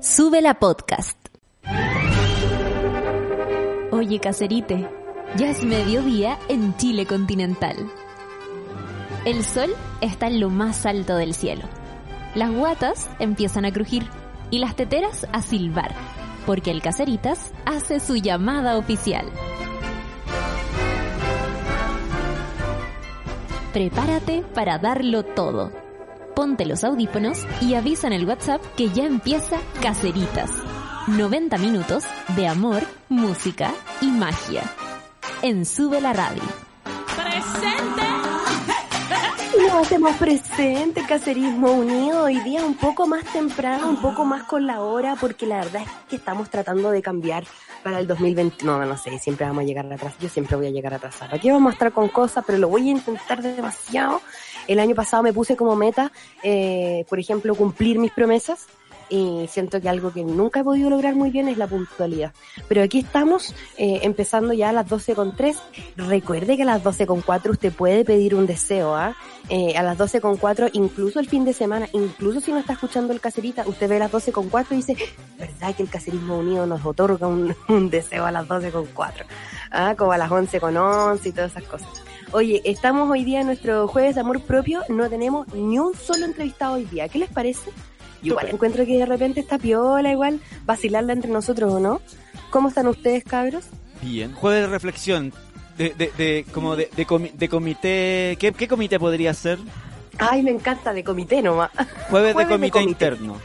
Sube la podcast. Oye, caserite, ya es mediodía en Chile continental. El sol está en lo más alto del cielo. Las guatas empiezan a crujir y las teteras a silbar, porque el Caseritas hace su llamada oficial. Prepárate para darlo todo. Ponte los audífonos y avisa en el WhatsApp que ya empieza Caseritas. 90 minutos de amor, música y magia. En Sube la Radio. Nos hacemos presente, Cacerismo Unido, hoy día un poco más temprano, un poco más con la hora, porque la verdad es que estamos tratando de cambiar para el 2020. No, no sé, siempre vamos a llegar atrás. Yo siempre voy a llegar atrasada. Aquí vamos a estar con cosas, pero lo voy a intentar demasiado. El año pasado me puse como meta, eh, por ejemplo, cumplir mis promesas y siento que algo que nunca he podido lograr muy bien es la puntualidad. Pero aquí estamos, eh, empezando ya a las 12 con 3. Recuerde que a las 12 con 4 usted puede pedir un deseo, ¿ah? Eh, a las 12 con 4, incluso el fin de semana, incluso si no está escuchando el caserita, usted ve a las 12 con 4 y dice, ¿verdad que el caserismo unido nos otorga un, un deseo a las 12 con 4? ¿Ah? Como a las 11 con 11 y todas esas cosas. Oye, estamos hoy día en nuestro jueves de amor propio, no tenemos ni un solo entrevistado hoy día. ¿Qué les parece? Igual encuentro que de repente está piola, igual vacilarla entre nosotros, ¿o no? ¿Cómo están ustedes, cabros? Bien. Jueves de reflexión. De, de, de como de, de, comi- de comité. ¿Qué, ¿Qué comité podría ser? Ay, me encanta, de comité nomás. Jueves, de Jueves de comité, comité. interno.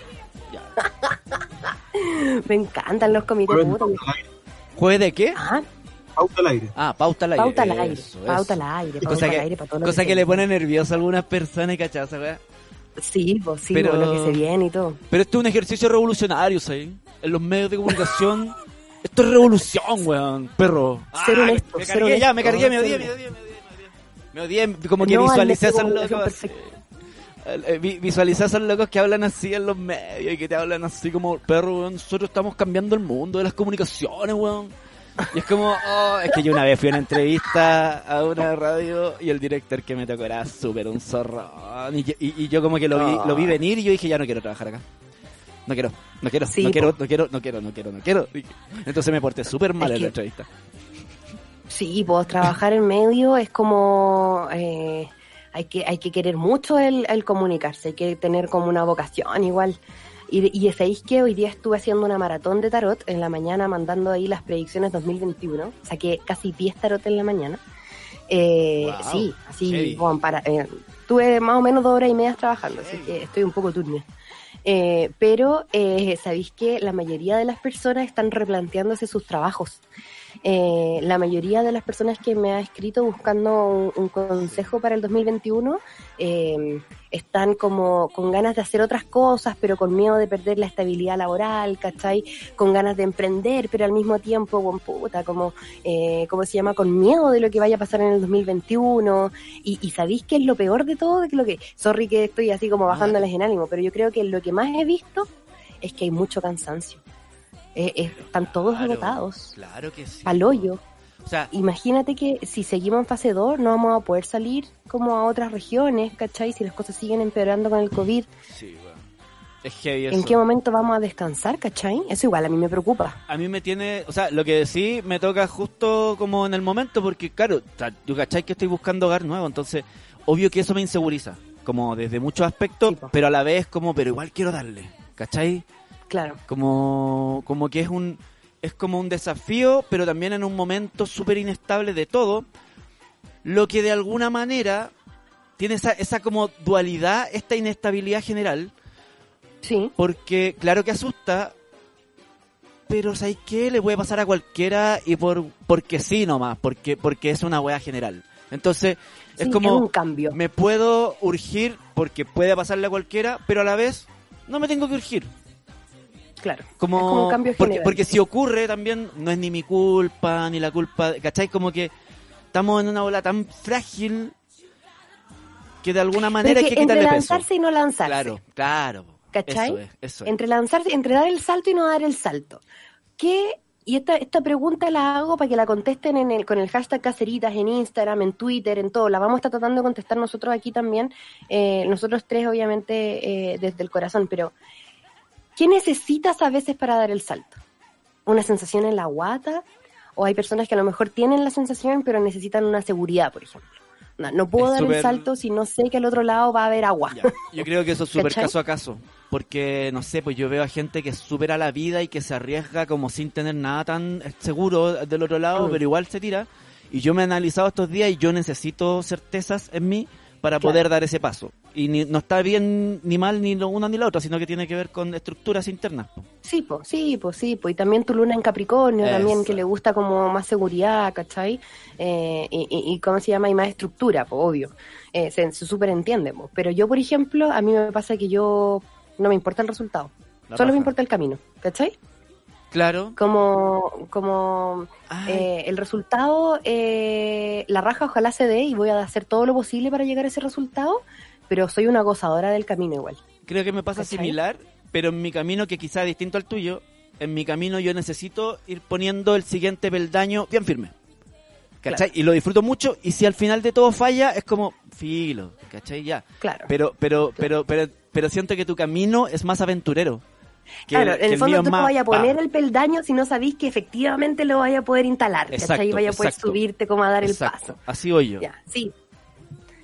Me encantan los comités. ¿Jueves de qué? Ah, Pauta al aire. Ah, pauta al aire. pauta al aire. Eso, Pauta al aire. Pauta cosa al que, aire para todo lo cosa que le pone nervioso a algunas personas, ¿cachai? Esa weá? Sí, pues sí, Pero- pues, lo que se viene y todo. Pero esto es un ejercicio revolucionario, ¿sabes? En los medios de comunicación. esto es revolución, weón, perro. Ser Ay, honesto, Me cargué ya, me cargué, me odié, me odié, me odié, me odié. Como que No, al visualicé a esos locos. Eh, vi- Visualizar a esos locos que hablan así en los medios y que te hablan así como, perro, weón, nosotros estamos cambiando el mundo de las comunicaciones, weón. Y es como, oh, es que yo una vez fui a una entrevista a una radio y el director que me tocó era súper un zorrón. Y, yo- y- y yo como que lo vi, lo vi venir y yo dije, ya no quiero trabajar acá. No quiero, no quiero, Sí, no quiero, no quiero, no quiero, no quiero, no quiero. Entonces me porté súper mal Es en la entrevista. Sí, pues trabajar en medio es como eh, hay que hay que querer mucho el, el comunicarse, hay que tener como una vocación igual. Y, y sabéis que hoy día estuve haciendo una maratón de tarot en la mañana mandando ahí las predicciones 2021, saqué casi 10 tarot en la mañana. Eh, Wow, sí, así, bueno, para, eh, tuve más o menos dos horas y media trabajando, así que estoy un poco turbia. Eh, pero eh, sabéis que la mayoría de las personas están replanteándose sus trabajos. Eh, la mayoría de las personas que me ha escrito buscando un, un consejo para el 2021 eh, están como con ganas de hacer otras cosas, pero con miedo de perder la estabilidad laboral, ¿cachai? Con ganas de emprender, pero al mismo tiempo, buen puta, como, eh, ¿cómo se llama? Con miedo de lo que vaya a pasar en el 2021. Y, y sabéis que es lo peor de todo, que lo que, sorry que estoy así como bajándoles en ánimo, pero yo creo que lo que más he visto es que hay mucho cansancio. Eh, eh, están todos Claro, agotados, Claro que sí. al hoyo. O sea, Imagínate que si seguimos en fase 2 no vamos a poder salir como a otras regiones, ¿cachai? Si las cosas siguen empeorando con el COVID, sí. Es heavy ¿en qué momento vamos a descansar, ¿cachai? Eso igual a mí me preocupa. a mí me tiene, o sea, lo que sí me toca justo como en el momento, porque claro, yo cachai que estoy buscando hogar nuevo, entonces, obvio que eso me inseguriza, como desde muchos aspectos, Sí, pero a la vez como, pero igual quiero darle, ¿cachai? Claro. Como, como que es un, es como un desafío, pero también en un momento súper inestable de todo, lo que de alguna manera tiene esa, esa como dualidad, esta inestabilidad general, Sí, porque claro que asusta, pero ¿sabes qué? Le puede pasar a cualquiera y por porque sí nomás, porque porque es una wea general. Entonces, sí, es como un cambio. me puedo urgir porque puede pasarle a cualquiera, pero a la vez no me tengo que urgir. Claro. Como, es como un cambio porque, general. porque si ocurre también no es ni mi culpa ni la culpa, ¿cachai? Como que estamos en una bola tan frágil que de alguna manera Pero hay que que entre quitarle peso. lanzarse y no lanzarse. Claro, claro. ¿Cachai? Eso es, eso es. Entre lanzarse, entre dar el salto y no dar el salto. ¿Qué? Y esta, esta pregunta la hago para que la contesten en el, con el hashtag Caceritas en Instagram, en Twitter, en todo. La vamos a estar tratando de contestar nosotros aquí también. eh, nosotros tres, obviamente, eh, desde el corazón. Pero, ¿qué necesitas a veces para dar el salto? ¿Una sensación en la guata? ¿O hay personas que a lo mejor tienen la sensación pero necesitan una seguridad, por ejemplo? No, no puedo Es dar el salto si no sé que al otro lado va a haber agua. Ya. Yo creo que eso es súper caso a caso. Porque, no sé, pues yo veo a gente que supera la vida y que se arriesga como sin tener nada tan seguro del otro lado, Mm. pero igual se tira. Y yo me he analizado estos días y yo necesito certezas en mí para Claro. poder dar ese paso. Y ni- no está bien ni mal ni lo una ni la otra, sino que tiene que ver con estructuras internas. po. Sí, pues, sí, pues, sí, pues. Y también tu luna en Capricornio, también que le gusta como más seguridad, ¿cachai? Eh, y, y, y ¿cómo se llama? Y más estructura, pues, obvio. Eh, se, se súper entiende, pues. Pero yo, por ejemplo, a mí me pasa que yo no me importa el resultado. La Solo me importa el camino, ¿cachai? Claro. Como, como eh, el resultado, eh, la raja ojalá se dé y voy a hacer todo lo posible para llegar a ese resultado, pero soy una gozadora del camino igual. creo que me pasa ¿Cachai? similar, pero en mi camino, que quizá es distinto al tuyo, en mi camino yo necesito ir poniendo el siguiente peldaño bien firme. ¿Cachai? Y lo disfruto mucho, y si al final de todo falla, es como, filo, ¿cachai? Ya. Claro. Pero, pero, pero, pero, pero siento que tu camino es más aventurero. Que claro, el- que en el fondo tú no más, vayas a poner el peldaño si no sabís que efectivamente lo vaya a poder instalar, ¿cachai? Exacto, Y vaya a poder exacto. subirte como a dar Exacto, el paso. Así voy yo. Ya, sí.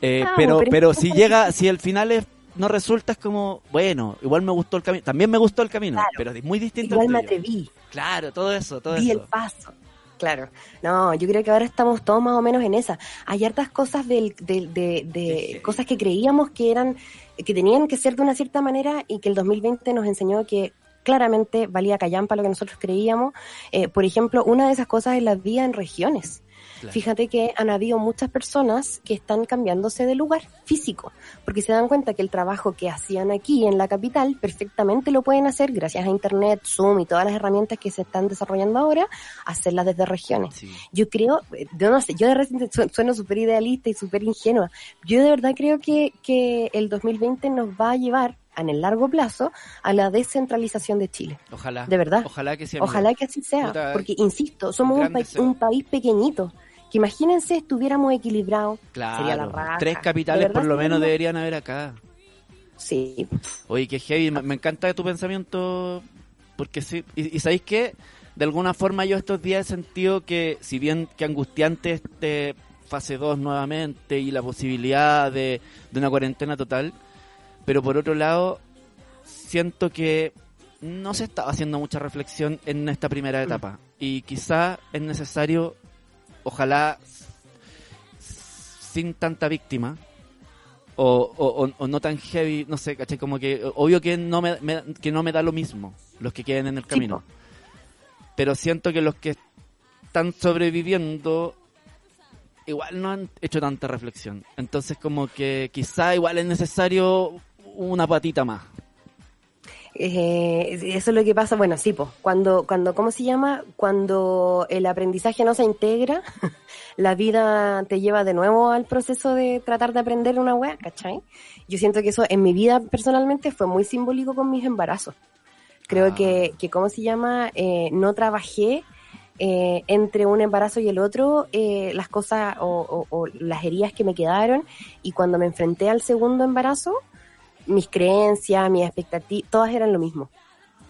Eh, Ah, pero, pero si llega, si el final es, no resulta, es como, bueno, igual me gustó el camino. También me gustó el camino, Claro. pero es muy distinto Igual al me atreví, Claro, todo eso, todo el eso. paso. Claro. No, yo creo que ahora estamos todos más o menos en esa. Hay hartas cosas del, del- de, de cosas que creíamos que eran, que tenían que ser de una cierta manera y que el 2020 nos enseñó que claramente valía callampa lo que nosotros creíamos. Eh, por ejemplo, una de esas cosas es la vida en regiones. Claro. Fíjate que han habido muchas personas que están cambiándose de lugar físico, porque se dan cuenta que el trabajo que hacían aquí en la capital perfectamente lo pueden hacer gracias a Internet, Zoom y todas las herramientas que se están desarrollando ahora, hacerlas desde regiones. Sí. Yo creo, yo no sé, yo de repente su- sueno súper idealista y súper ingenua. Yo de verdad creo que, que el 2020 nos va a llevar en el largo plazo a la descentralización de Chile. Ojalá. De verdad. Ojalá que amigo. Ojalá que así sea, Puta, porque insisto, somos un, deseo. un país pequeñito. Que imagínense estuviéramos equilibrados. Claro. Sería la raja. Tres capitales verdad por lo menos deberían haber acá. Sí, Oye, qué heavy. Me, me encanta tu pensamiento. Porque sí. Y, y ¿sabéis qué? De alguna forma yo estos días he sentido que, si bien que angustiante este fase 2 nuevamente y la posibilidad de, de una cuarentena total, pero por otro lado, siento que no se estaba haciendo mucha reflexión en esta primera etapa. Y quizá es necesario, ojalá, sin tanta víctima, o, o, o- no tan heavy, no sé, ¿cachai? Como que, obvio que no me, me- que no me da lo mismo los que queden en el camino. Pero siento que los que están sobreviviendo igual no han hecho tanta reflexión. Entonces como que quizá igual es necesario una patita más. Eh, eso es lo que pasa, bueno, sí, pues, cuando, cuando, ¿cómo se llama? Cuando el aprendizaje no se integra, la vida te lleva de nuevo al proceso de tratar de aprender una wea, ¿cachai? Yo siento que eso en mi vida personalmente fue muy simbólico con mis embarazos. Creo Ah. que, que, ¿cómo se llama? Eh, no trabajé eh, entre un embarazo y el otro eh, las cosas o, o- o las heridas que me quedaron y cuando me enfrenté al segundo embarazo, mis creencias, mis expectativas, todas eran lo mismo.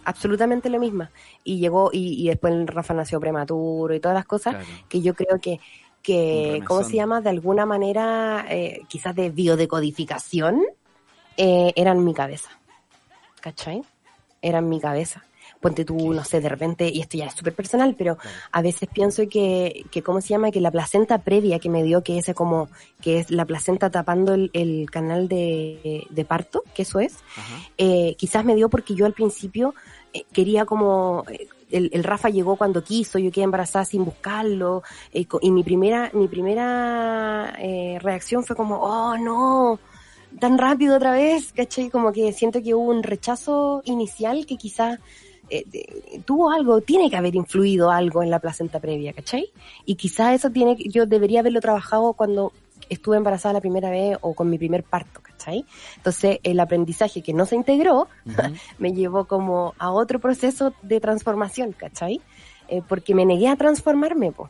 Absolutamente lo mismo. Y llegó, y, y después Rafa nació prematuro y todas las cosas Claro. que yo creo que, que ¿cómo se llama? De alguna manera, eh, quizás de biodecodificación, eh, eran mi cabeza. ¿Cachai? Eran mi cabeza. Ponte tú, no sé, de repente, y esto ya es súper personal, pero a veces pienso que, que, ¿cómo se llama? Que la placenta previa que me dio, que ese como, que es la placenta tapando el, el canal de, de parto, que eso es, eh, quizás me dio porque yo al principio eh, quería como eh, el, el Rafa llegó cuando quiso, yo quedé embarazada sin buscarlo eh, y mi primera mi primera eh, reacción fue como oh no tan rápido otra vez, ¿cachai? Como que siento que hubo un rechazo inicial que quizás eh, tuvo algo, tiene que haber influido algo en la placenta previa, ¿cachai? Y quizás eso tiene, que- yo debería haberlo trabajado cuando estuve embarazada la primera vez o con mi primer parto, ¿cachai? Entonces el aprendizaje que no se integró me llevó como a otro proceso de transformación, ¿cachai? Eh, porque me negué a transformarme, po.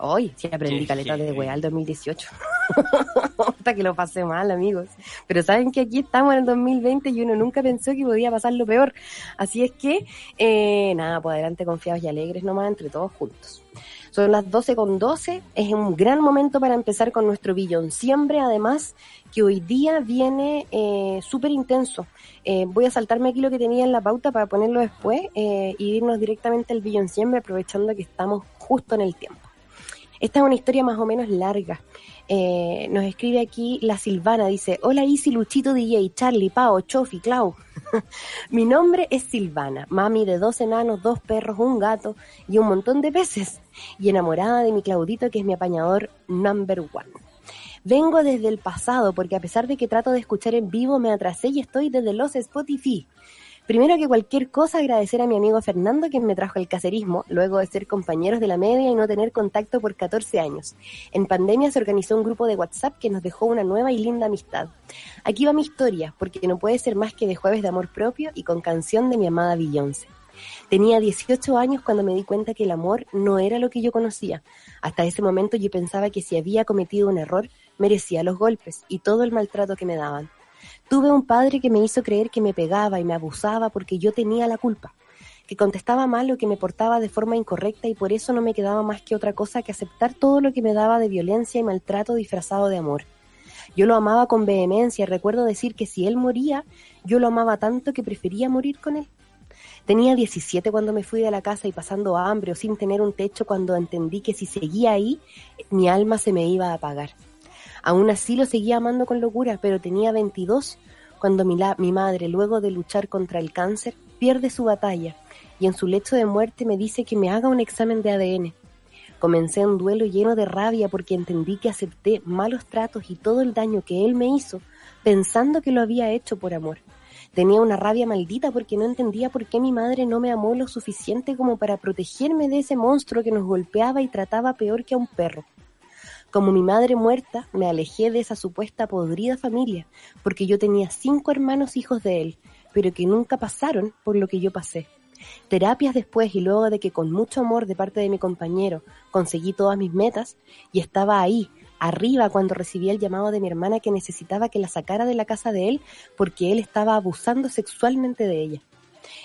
Hoy sí aprendí caleta de weá el 2018. Hasta que lo pasé mal, amigos. Pero saben que aquí estamos en el 2020 y uno nunca pensó que podía pasar lo peor. Así es que, eh, nada, pues adelante confiados y alegres nomás entre todos juntos. Son las 12 con 12. Es un gran momento para empezar con nuestro billón. Siempre, además, que hoy día viene eh, súper intenso. Eh, voy a saltarme aquí lo que tenía en la pauta para ponerlo después eh, y irnos directamente al billón siempre, aprovechando que estamos justo en el tiempo. Esta es una historia más o menos larga. Eh, nos escribe aquí la Silvana, dice, hola Isi, Luchito DJ, Charlie, Pao, Chofi, Clau. Mi nombre es Silvana, mami de dos enanos, dos perros, un gato y un montón de peces. Y enamorada de mi Claudito que es mi apañador number one. Vengo desde el pasado porque a pesar de que trato de escuchar en vivo me atrasé y estoy desde los Spotify. Primero que cualquier cosa, agradecer a mi amigo Fernando quien me trajo el caserismo, luego de ser compañeros de la media y no tener contacto por 14 años. En pandemia se organizó un grupo de WhatsApp que nos dejó una nueva y linda amistad. Aquí va mi historia, porque no puede ser más que de jueves de amor propio y con canción de mi amada Beyoncé. Tenía 18 años cuando me di cuenta que el amor no era lo que yo conocía. Hasta ese momento yo pensaba que si había cometido un error, merecía los golpes y todo el maltrato que me daban. Tuve un padre que me hizo creer que me pegaba y me abusaba porque yo tenía la culpa, que contestaba mal o que me portaba de forma incorrecta y por eso no me quedaba más que otra cosa que aceptar todo lo que me daba de violencia y maltrato disfrazado de amor. Yo lo amaba con vehemencia recuerdo decir que si él moría, yo lo amaba tanto que prefería morir con él. Tenía 17 cuando me fui de la casa y pasando hambre o sin tener un techo cuando entendí que si seguía ahí, mi alma se me iba a apagar. Aún así lo seguía amando con locura, pero tenía 22 cuando mi, la, mi madre, luego de luchar contra el cáncer, pierde su batalla y en su lecho de muerte me dice que me haga un examen de ADN. Comencé un duelo lleno de rabia porque entendí que acepté malos tratos y todo el daño que él me hizo pensando que lo había hecho por amor. Tenía una rabia maldita porque no entendía por qué mi madre no me amó lo suficiente como para protegerme de ese monstruo que nos golpeaba y trataba peor que a un perro. Como mi madre muerta, me alejé de esa supuesta podrida familia, porque yo tenía cinco hermanos hijos de él, pero que nunca pasaron por lo que yo pasé. Terapias después y luego de que con mucho amor de parte de mi compañero conseguí todas mis metas y estaba ahí, arriba, cuando recibí el llamado de mi hermana que necesitaba que la sacara de la casa de él porque él estaba abusando sexualmente de ella.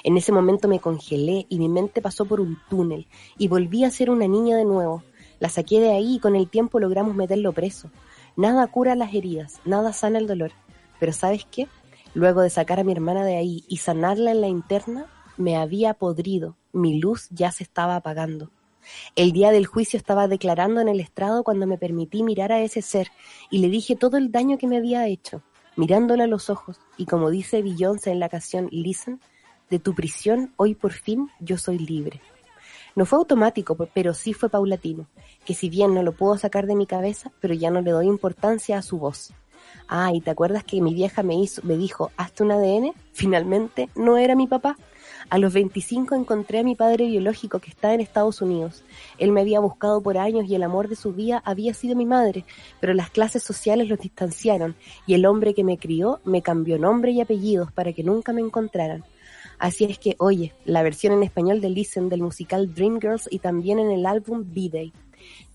En ese momento me congelé y mi mente pasó por un túnel y volví a ser una niña de nuevo, la saqué de ahí y con el tiempo logramos meterlo preso. Nada cura las heridas, nada sana el dolor. Pero ¿sabes qué? Luego de sacar a mi hermana de ahí y sanarla en la interna, me había podrido, mi luz ya se estaba apagando. El día del juicio estaba declarando en el estrado cuando me permití mirar a ese ser y le dije todo el daño que me había hecho, mirándole a los ojos, y como dice Beyoncé en la canción Listen, de tu prisión hoy por fin yo soy libre. No fue automático, pero sí fue paulatino, que si bien no lo puedo sacar de mi cabeza, pero ya no le doy importancia a su voz. Ah, ¿y te acuerdas que mi vieja me hizo, me dijo, hazte un ADN? Finalmente, no era mi papá. A los 25 encontré a mi padre biológico que está en Estados Unidos. Él me había buscado por años y el amor de su vida había sido mi madre, pero las clases sociales los distanciaron y el hombre que me crió me cambió nombre y apellidos para que nunca me encontraran. Así es que, oye, la versión en español de Listen del musical Dreamgirls y también en el álbum B-Day.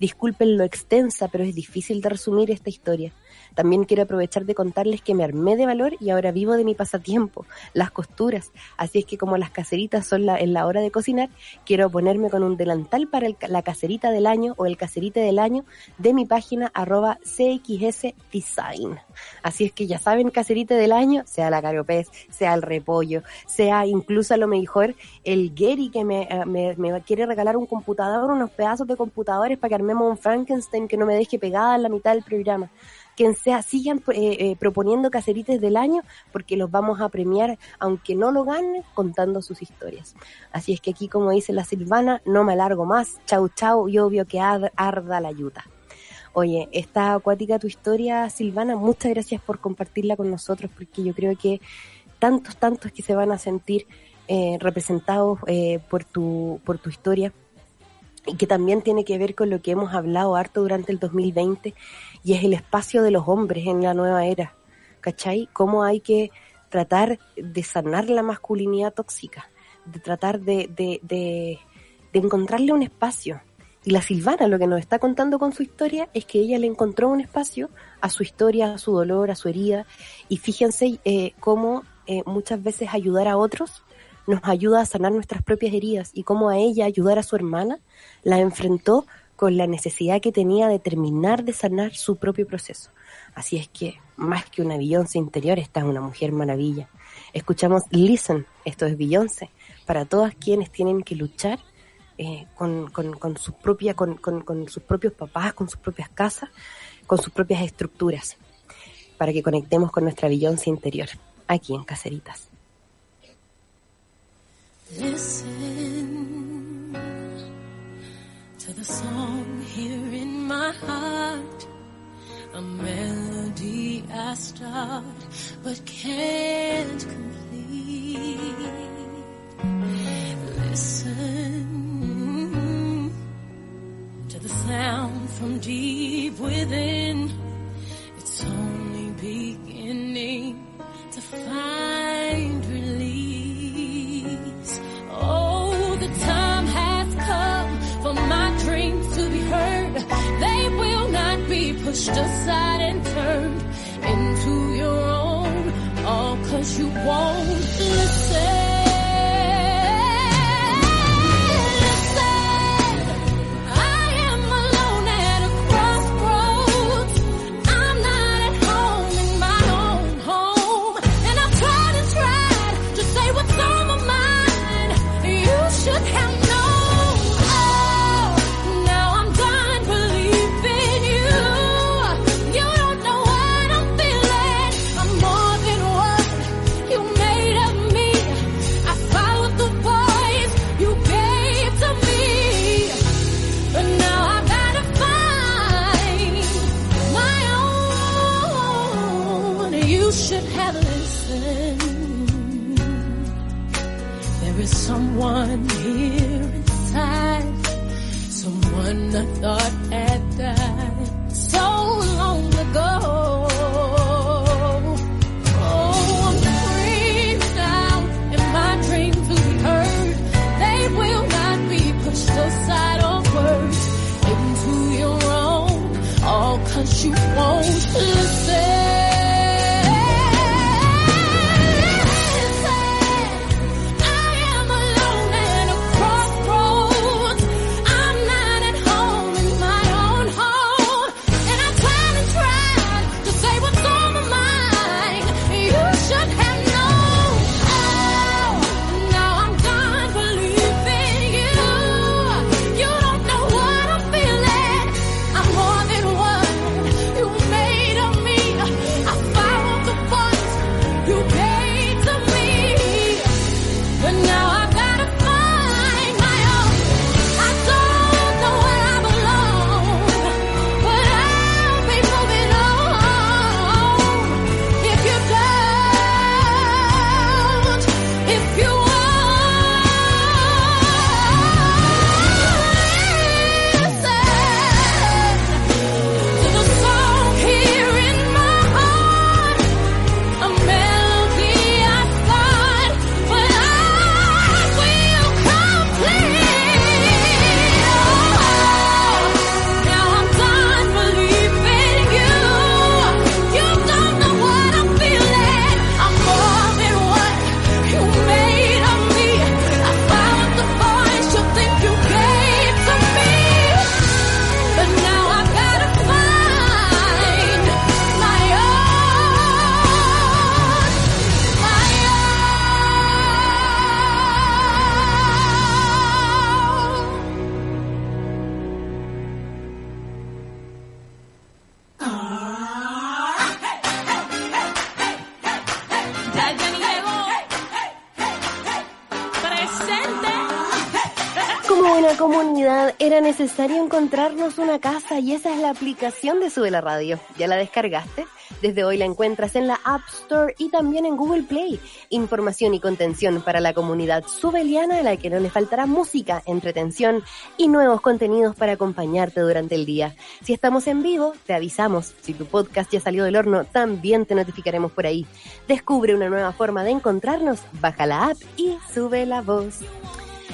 Disculpen lo extensa, pero es difícil de resumir esta historia. También quiero aprovechar de contarles que me armé de valor y ahora vivo de mi pasatiempo, las costuras. Así es que como las caseritas son la, en la hora de cocinar, quiero ponerme con un delantal para el, la caserita del año o el caserite del año de mi página arroba CXS Design. Así es que ya saben, caserite del año, sea la caropez, sea el repollo, sea incluso a lo mejor el Gary que me, me, me quiere regalar un computador, unos pedazos de computadores para que armemos un Frankenstein que no me deje pegada en la mitad del programa quien sea, sigan eh, eh, proponiendo caserites del año porque los vamos a premiar, aunque no lo ganen, contando sus historias. Así es que aquí, como dice la Silvana, no me alargo más, chau chau y obvio que arda la yuta. Oye, está acuática tu historia, Silvana, muchas gracias por compartirla con nosotros porque yo creo que tantos, tantos que se van a sentir eh, representados eh, por, tu, por tu historia y que también tiene que ver con lo que hemos hablado harto durante el 2020 y es el espacio de los hombres en la nueva era. ¿Cachai? Cómo hay que tratar de sanar la masculinidad tóxica, de tratar de, de, de, de encontrarle un espacio. Y la Silvana lo que nos está contando con su historia es que ella le encontró un espacio a su historia, a su dolor, a su herida. Y fíjense eh, cómo eh, muchas veces ayudar a otros nos ayuda a sanar nuestras propias heridas y cómo a ella ayudar a su hermana la enfrentó con la necesidad que tenía de terminar de sanar su propio proceso. Así es que, más que una Beyoncé interior, esta es una mujer maravilla. Escuchamos Listen, esto es Beyoncé, para todas quienes tienen que luchar eh, con, con, sus propios papás, con sus propias casas, con sus propias estructuras, para que conectemos con nuestra Beyoncé interior, aquí en Caceritas. Listen to the song here in my heart, a melody I start but can't complete. Listen to the sound from deep within. It's only beginning to find pushed aside and turned into your own. All cause you won't listen. There is someone here inside, someone I thought had died. So comunidad, era necesario encontrarnos una casa y esa es la aplicación de Sube la Radio. ¿Ya la descargaste? Desde hoy la encuentras en la App Store y también en Google Play. Información y contención para la comunidad subeliana a la que no le faltará música, entretención y nuevos contenidos para acompañarte durante el día. Si estamos en vivo, te avisamos. Si tu podcast ya salió del horno, también te notificaremos por ahí. Descubre una nueva forma de encontrarnos, baja la app y sube la voz.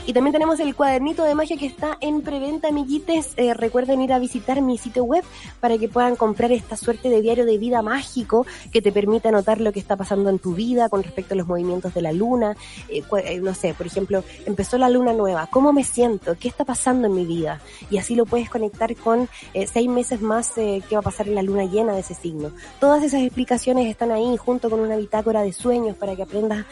Y también tenemos el cuadernito de magia que está en preventa, amiguites. Eh, recuerden ir a visitar mi sitio web para que puedan comprar esta suerte de diario de vida mágico que te permite anotar lo que está pasando en tu vida con respecto a los movimientos de la luna. Eh, eh, no sé, por ejemplo, empezó la luna nueva. ¿Cómo me siento? ¿Qué está pasando en mi vida? Y así lo puedes conectar con seis meses más que va a pasar en la luna llena de ese signo. Todas esas explicaciones están ahí junto con una bitácora de sueños para que aprendas,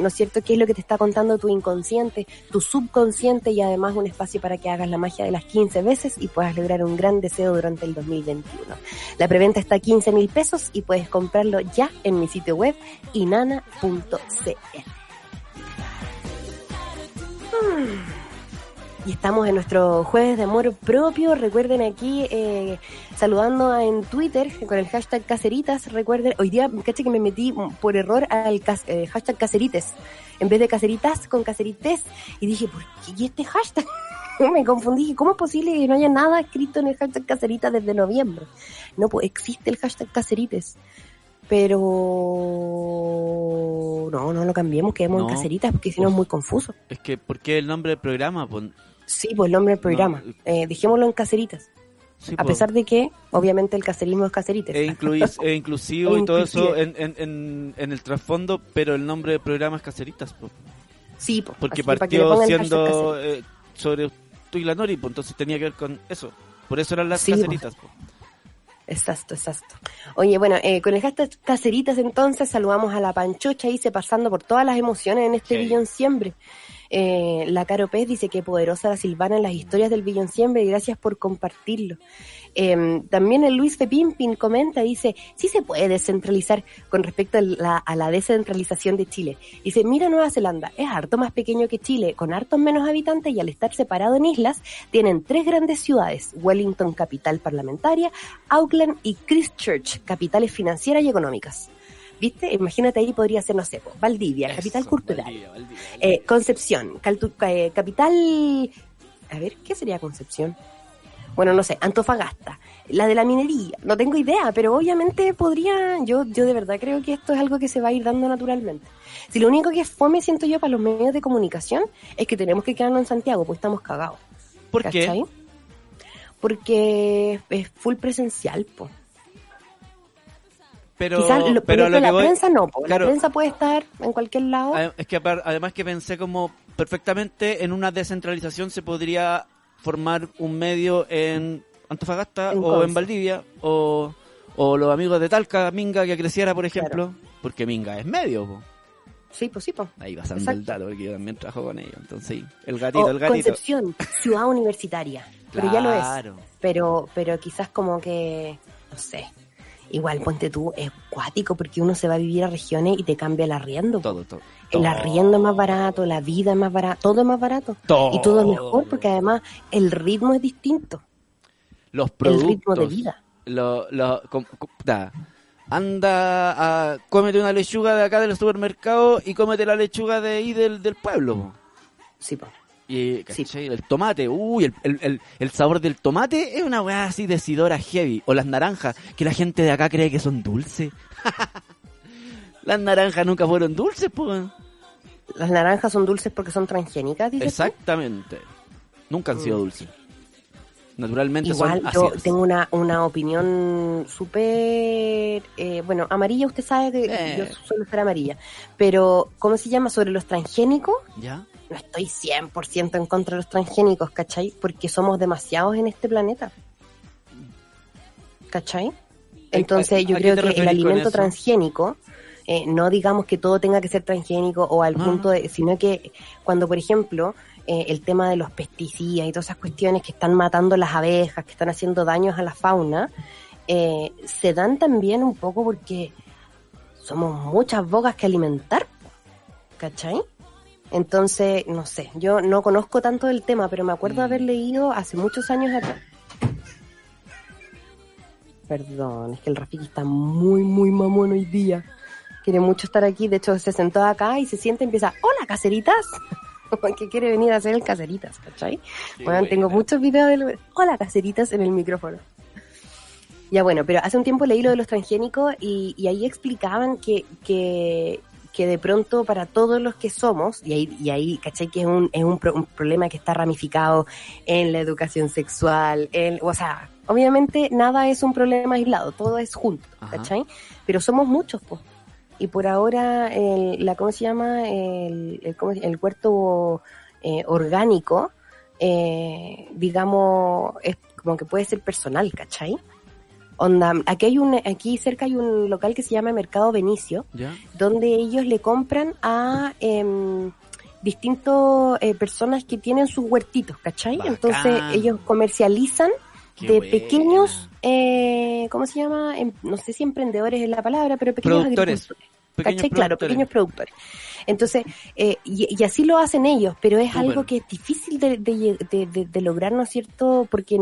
¿no es cierto?, qué es lo que te está contando tu inconsciente, tu subconsciente y además un espacio para que hagas la magia de las 15 veces y puedas lograr un gran deseo durante el 2021. La preventa está a 15 mil pesos y puedes comprarlo ya en mi sitio web inana.cl. Y estamos en nuestro jueves de amor propio. Recuerden aquí eh, saludando en Twitter con el hashtag caseritas. Recuerden, hoy día, caché que me metí por error al cas- eh, hashtag caserites. En vez de caseritas con caserites. Y dije, ¿por qué ¿Y este hashtag? me confundí. ¿Cómo es posible que no haya nada escrito en el hashtag caseritas desde noviembre? No, pues existe el hashtag caserites. Pero no, no lo cambiemos, quedemos No. en caseritas porque si no es muy confuso. Es que, ¿por qué el nombre del programa? Sí, pues el nombre del programa. No. Eh, dejémoslo en caseritas. sí, A pues, pesar de que, obviamente, el caserismo es caserites. es, incluis- es inclusivo Es y todo eso en, en, en, en el trasfondo, pero el nombre del programa es Caseritas, pues, Sí, pues, porque así que que partió hashtag siendo eh, sobre tú y la Nori, pues, entonces tenía que ver con eso. Por eso eran las Sí. Caseritas. Exacto, exacto. Oye, bueno, eh, con el hashtag caseritas entonces saludamos a la Panchocha hice pasando por todas las emociones en este Sí. Billón Siempre. Eh, la Caro Pez dice que poderosa la Silvana en las historias del Billón Siempre y gracias por compartirlo. Eh, también el Luis Fepimpin comenta, dice, sí se puede descentralizar con respecto a la, a la descentralización de Chile. Dice, mira Nueva Zelanda, es harto más pequeño que Chile, con hartos menos habitantes y al estar separado en islas, tienen tres grandes ciudades, Wellington, capital parlamentaria, Auckland y Christchurch, capitales financieras y económicas. ¿Viste? Imagínate ahí podría ser, no sé, Valdivia, capital Eso, cultural. Valdivia, Valdivia, Valdivia. Eh, Concepción, eh, capital... A ver, ¿qué sería Concepción? Bueno, no sé, Antofagasta, la de la minería, no tengo idea, pero obviamente podría, yo, yo de verdad creo que esto es algo que se va a ir dando naturalmente. Si lo único que es fome, siento yo, para los medios de comunicación, es que tenemos que quedarnos en Santiago, pues estamos cagados. ¿Por qué? ¿cachai? Porque es full presencial, pues. Pero, Quizás lo, pero lo que la voy- prensa no, po. claro. la prensa puede estar en cualquier lado. Es que además que pensé como perfectamente en una descentralización se podría formar un medio en Antofagasta En o Conce. en Valdivia o, o los amigos de Talca, Minga que creciera por ejemplo, porque Minga es medio. po. Sí, pues sí, pues. Ahí pasando Exacto. el dato porque yo también trabajo con ellos. Entonces sí, el gatito, O el gatito. Concepción, ciudad universitaria. Pero ya lo es. Claro. Pero, pero quizás como que, no sé. Igual, ponte tú, es cuático porque uno se va a vivir a regiones y te cambia el arriendo. Todo, todo. El arriendo es más barato, la vida es más barata, todo es más barato. Todo. Y todo es mejor porque además el ritmo es distinto. Los El productos. ritmo de vida. Lo, lo, com- com- da. Anda a cómete una lechuga de acá del supermercado y cómete la lechuga de ahí del, del pueblo. Sí, pues. Y el tomate, uy, el, el, el, el sabor del tomate es una weá así decidora heavy. O las naranjas, que la gente de acá cree que son dulces. las naranjas nunca fueron dulces, pues. Las naranjas son dulces porque son transgénicas, dices tú? Exactamente. Nunca han sido Mm. dulces. Naturalmente Igual son yo ácidas. tengo una, una opinión súper, eh, bueno, amarilla, usted sabe que Eh. yo suelo ser amarilla, pero ¿cómo se llama? Sobre los transgénicos, ¿Ya? No estoy 100% en contra de los transgénicos, ¿cachai? Porque somos demasiados en este planeta. ¿Cachai? Entonces ¿A- yo a creo que el alimento transgénico, eh, no digamos que todo tenga que ser transgénico o al Ah. punto de, sino que cuando, por ejemplo, eh, el tema de los pesticidas y todas esas cuestiones que están matando las abejas, que están haciendo daños a la fauna, eh, se dan también un poco porque somos muchas bocas que alimentar, ¿cachai? Entonces, no sé, yo no conozco tanto del tema, pero me acuerdo Mm. haber leído hace muchos años atrás. Perdón, es que el Rafiki está muy, muy mamón hoy día. Quiere mucho estar aquí, de hecho se sentó acá y se siente y empieza, hola caseritas, que quiere venir a hacer el caseritas, ¿cachai? Bueno, tengo muchos videos de hola caseritas en el micrófono. Ya bueno, pero hace un tiempo leí lo de los transgénicos y, y ahí explicaban que, que, que de pronto para todos los que somos, y ahí, y ahí ¿cachai? Que es un, es un, pro- un problema que está ramificado en la educación sexual, en, o sea, obviamente nada es un problema aislado, todo es junto, Ajá. ¿cachai? Pero somos muchos, pues. Y por ahora, el, la, ¿cómo se llama? El, el, ¿cómo se- el huerto eh, orgánico, eh, digamos, es como que puede ser personal, ¿cachai? Onda, aquí hay un, aquí cerca hay un local que se llama Mercado Benicio, ¿Ya? donde ellos le compran a em, distintos eh, personas que tienen sus huertitos, ¿cachai? Bacán. Entonces ellos comercializan Qué de buena. pequeños, eh, ¿cómo se llama? Em- no sé si emprendedores es la palabra, pero pequeños Productores. agricultores. Pequeños ¿Cachai? Claro, pequeños productores. Entonces, eh, y, y así lo hacen ellos, pero es algo que es difícil de, de, de- lograr, ¿no es cierto? Porque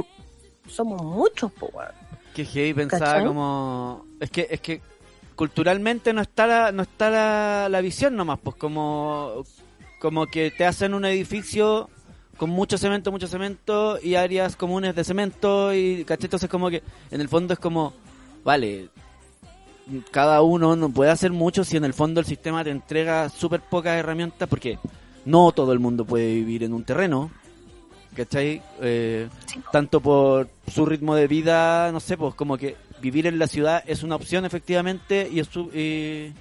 somos muchos, po. Que heavy pensaba ¿Cachai? como es que es que culturalmente no está la, no está la, la visión nomás, pues como como que te hacen un edificio con mucho cemento, mucho cemento y áreas comunes de cemento y ¿cachai? entonces como que en el fondo es como vale, cada uno no puede hacer mucho si en el fondo el sistema te entrega súper pocas herramientas porque no todo el mundo puede vivir en un terreno, ¿cachai? Eh, tanto por su ritmo de vida, no sé, pues como que vivir en la ciudad es una opción efectivamente y, es su- y,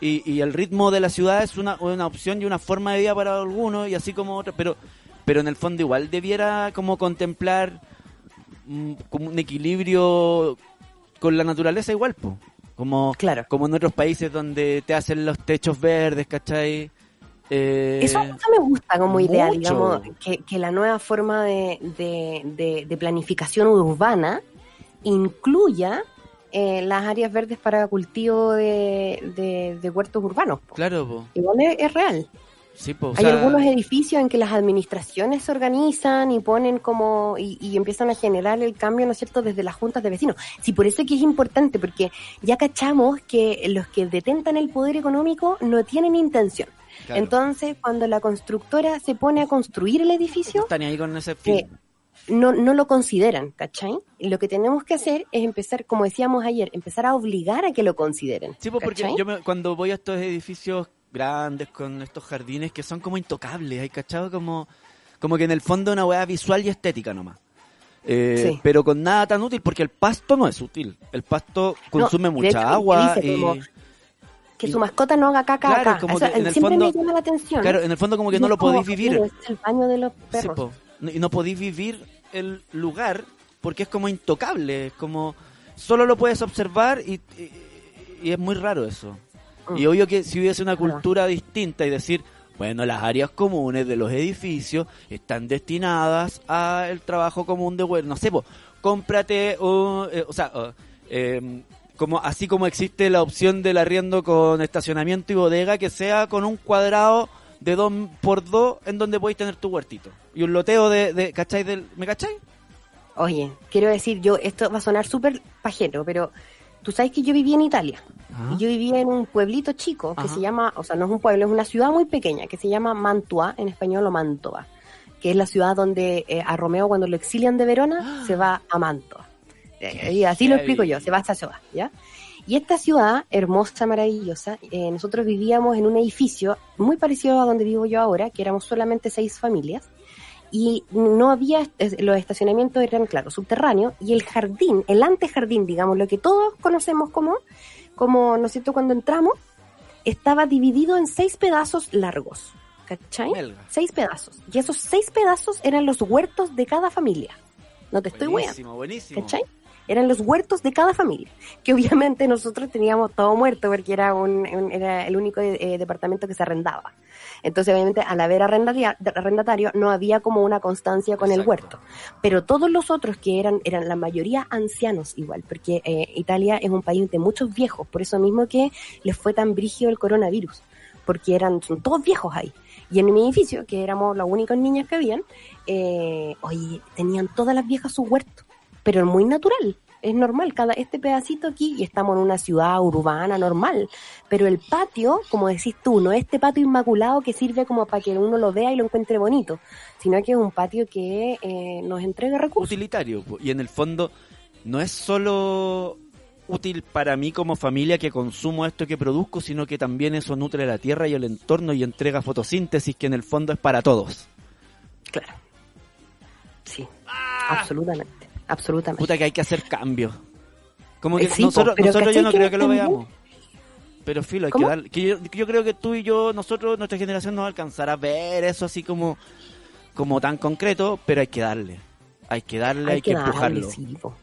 y- y el ritmo de la ciudad es una, una opción y una forma de vida para algunos y así como otros, pero, pero en el fondo igual debiera como contemplar mm, como un equilibrio con la naturaleza igual, pues. Como, Claro. como en otros países donde te hacen los techos verdes, ¿cachai? Eh, Eso, eso me gusta como idea, mucho. digamos, que, que la nueva forma de, de, de- de planificación urbana incluya eh, las áreas verdes para cultivo de, huertos urbanos. po. Claro, po. Igual es, es real. Sí, po, o Hay sea, algunos edificios en que las administraciones se organizan y ponen como y, y empiezan a generar el cambio, ¿no es cierto?, desde las juntas de vecinos. Sí, por eso es que es importante, porque ya cachamos que los que detentan el poder económico no tienen intención. Claro, Entonces, cuando la constructora se pone a construir el edificio, están ahí con ese eh, no, no lo consideran, ¿cachai? Y lo que tenemos que hacer es empezar, como decíamos ayer, empezar a obligar a que lo consideren. Sí, pues porque ¿cachai? yo me- cuando voy a estos edificios grandes con estos jardines que son como intocables, ¿hay cachado? Como, como que en el fondo es una weá visual y estética nomás. Eh, Sí. Pero con nada tan útil porque el pasto no es útil. El pasto consume mucha hecho, agua dice y... como Que y- su mascota no haga caca Claro, acá. como Eso, que en el siempre fondo- me llama la atención. Claro, en el fondo como que no lo podéis vivir. "Mira, Es el baño de los perros. No- Y no podéis vivir el lugar porque es como intocable, es como solo lo puedes observar y, y- y es muy raro eso. Mm. Y obvio que si hubiese una Claro. cultura distinta y decir, bueno, las áreas comunes de los edificios están destinadas al trabajo común de no sé, po, cómprate, un- eh, o sea, uh, em, como así como existe la opción del arriendo con estacionamiento y bodega, que sea con un cuadrado de dos por dos en donde podéis tener tu huertito. Y un loteo de, de. Del, ¿Me cachai? Oye, quiero decir, yo esto va a sonar súper pajero, pero tú sabes que yo viví en Italia. Ajá. Y yo vivía en un pueblito chico que Ajá. se llama, o sea, no es un pueblo, es una ciudad muy pequeña que se llama Mantua, en español o Mantova, que es la ciudad donde eh, a Romeo cuando lo exilian de Verona se va a Mantua. Eh, y así lo explico yo, se va a esa ciudad, ¿ya? Y esta ciudad, hermosa, maravillosa, eh, nosotros vivíamos en un edificio muy parecido a donde vivo yo ahora, que éramos solamente seis familias, y no había, los estacionamientos eran, claro, subterráneos, y el jardín, el antejardín, digamos, lo que todos conocemos como, como, ¿no es cierto?, cuando entramos, estaba dividido en seis pedazos largos, ¿cachai? Melga. Seis pedazos. Y esos seis pedazos eran los huertos de cada familia. No te estoy weando. buenísimo, buenísimo. ¿Cachai? Eran los huertos de cada familia, que obviamente nosotros teníamos todo muerto porque era un, un- era el único eh, departamento que se arrendaba. Entonces, obviamente, al haber arrendatario, no había como una constancia con el huerto. Pero todos los otros que eran, eran la mayoría ancianos igual, porque eh, Italia es un país de muchos viejos, por eso mismo que les fue tan brígido el coronavirus, porque eran, son todos viejos ahí. Y en mi edificio, que éramos los únicos niños que habían, eh, oye, tenían todas las viejas su huerto, pero muy natural. Es normal, cada este pedacito aquí, y estamos en una ciudad urbana normal, pero el patio, como decís tú, no es este patio inmaculado que sirve como para que uno lo vea y lo encuentre bonito, sino que es un patio que eh, nos entrega recursos. Utilitario. Y en el fondo no es solo útil para mí como familia que consumo esto que produzco, sino que también eso nutre la tierra y el entorno y entrega fotosíntesis que en el fondo es para todos. Claro. Sí, absolutamente. Absolutamente. Puta que hay que hacer cambios. Como que Eh, sí, nosotros, pero nosotros yo ¿cachai no que creo que lo veamos. Pero filo, hay que ¿Cómo? darle. Que yo, que yo creo que tú y yo, nosotros, nuestra generación no va a ver eso así como, como tan concreto, pero hay que darle. Hay que darle, hay, que, darle, empujarlo. sí, po.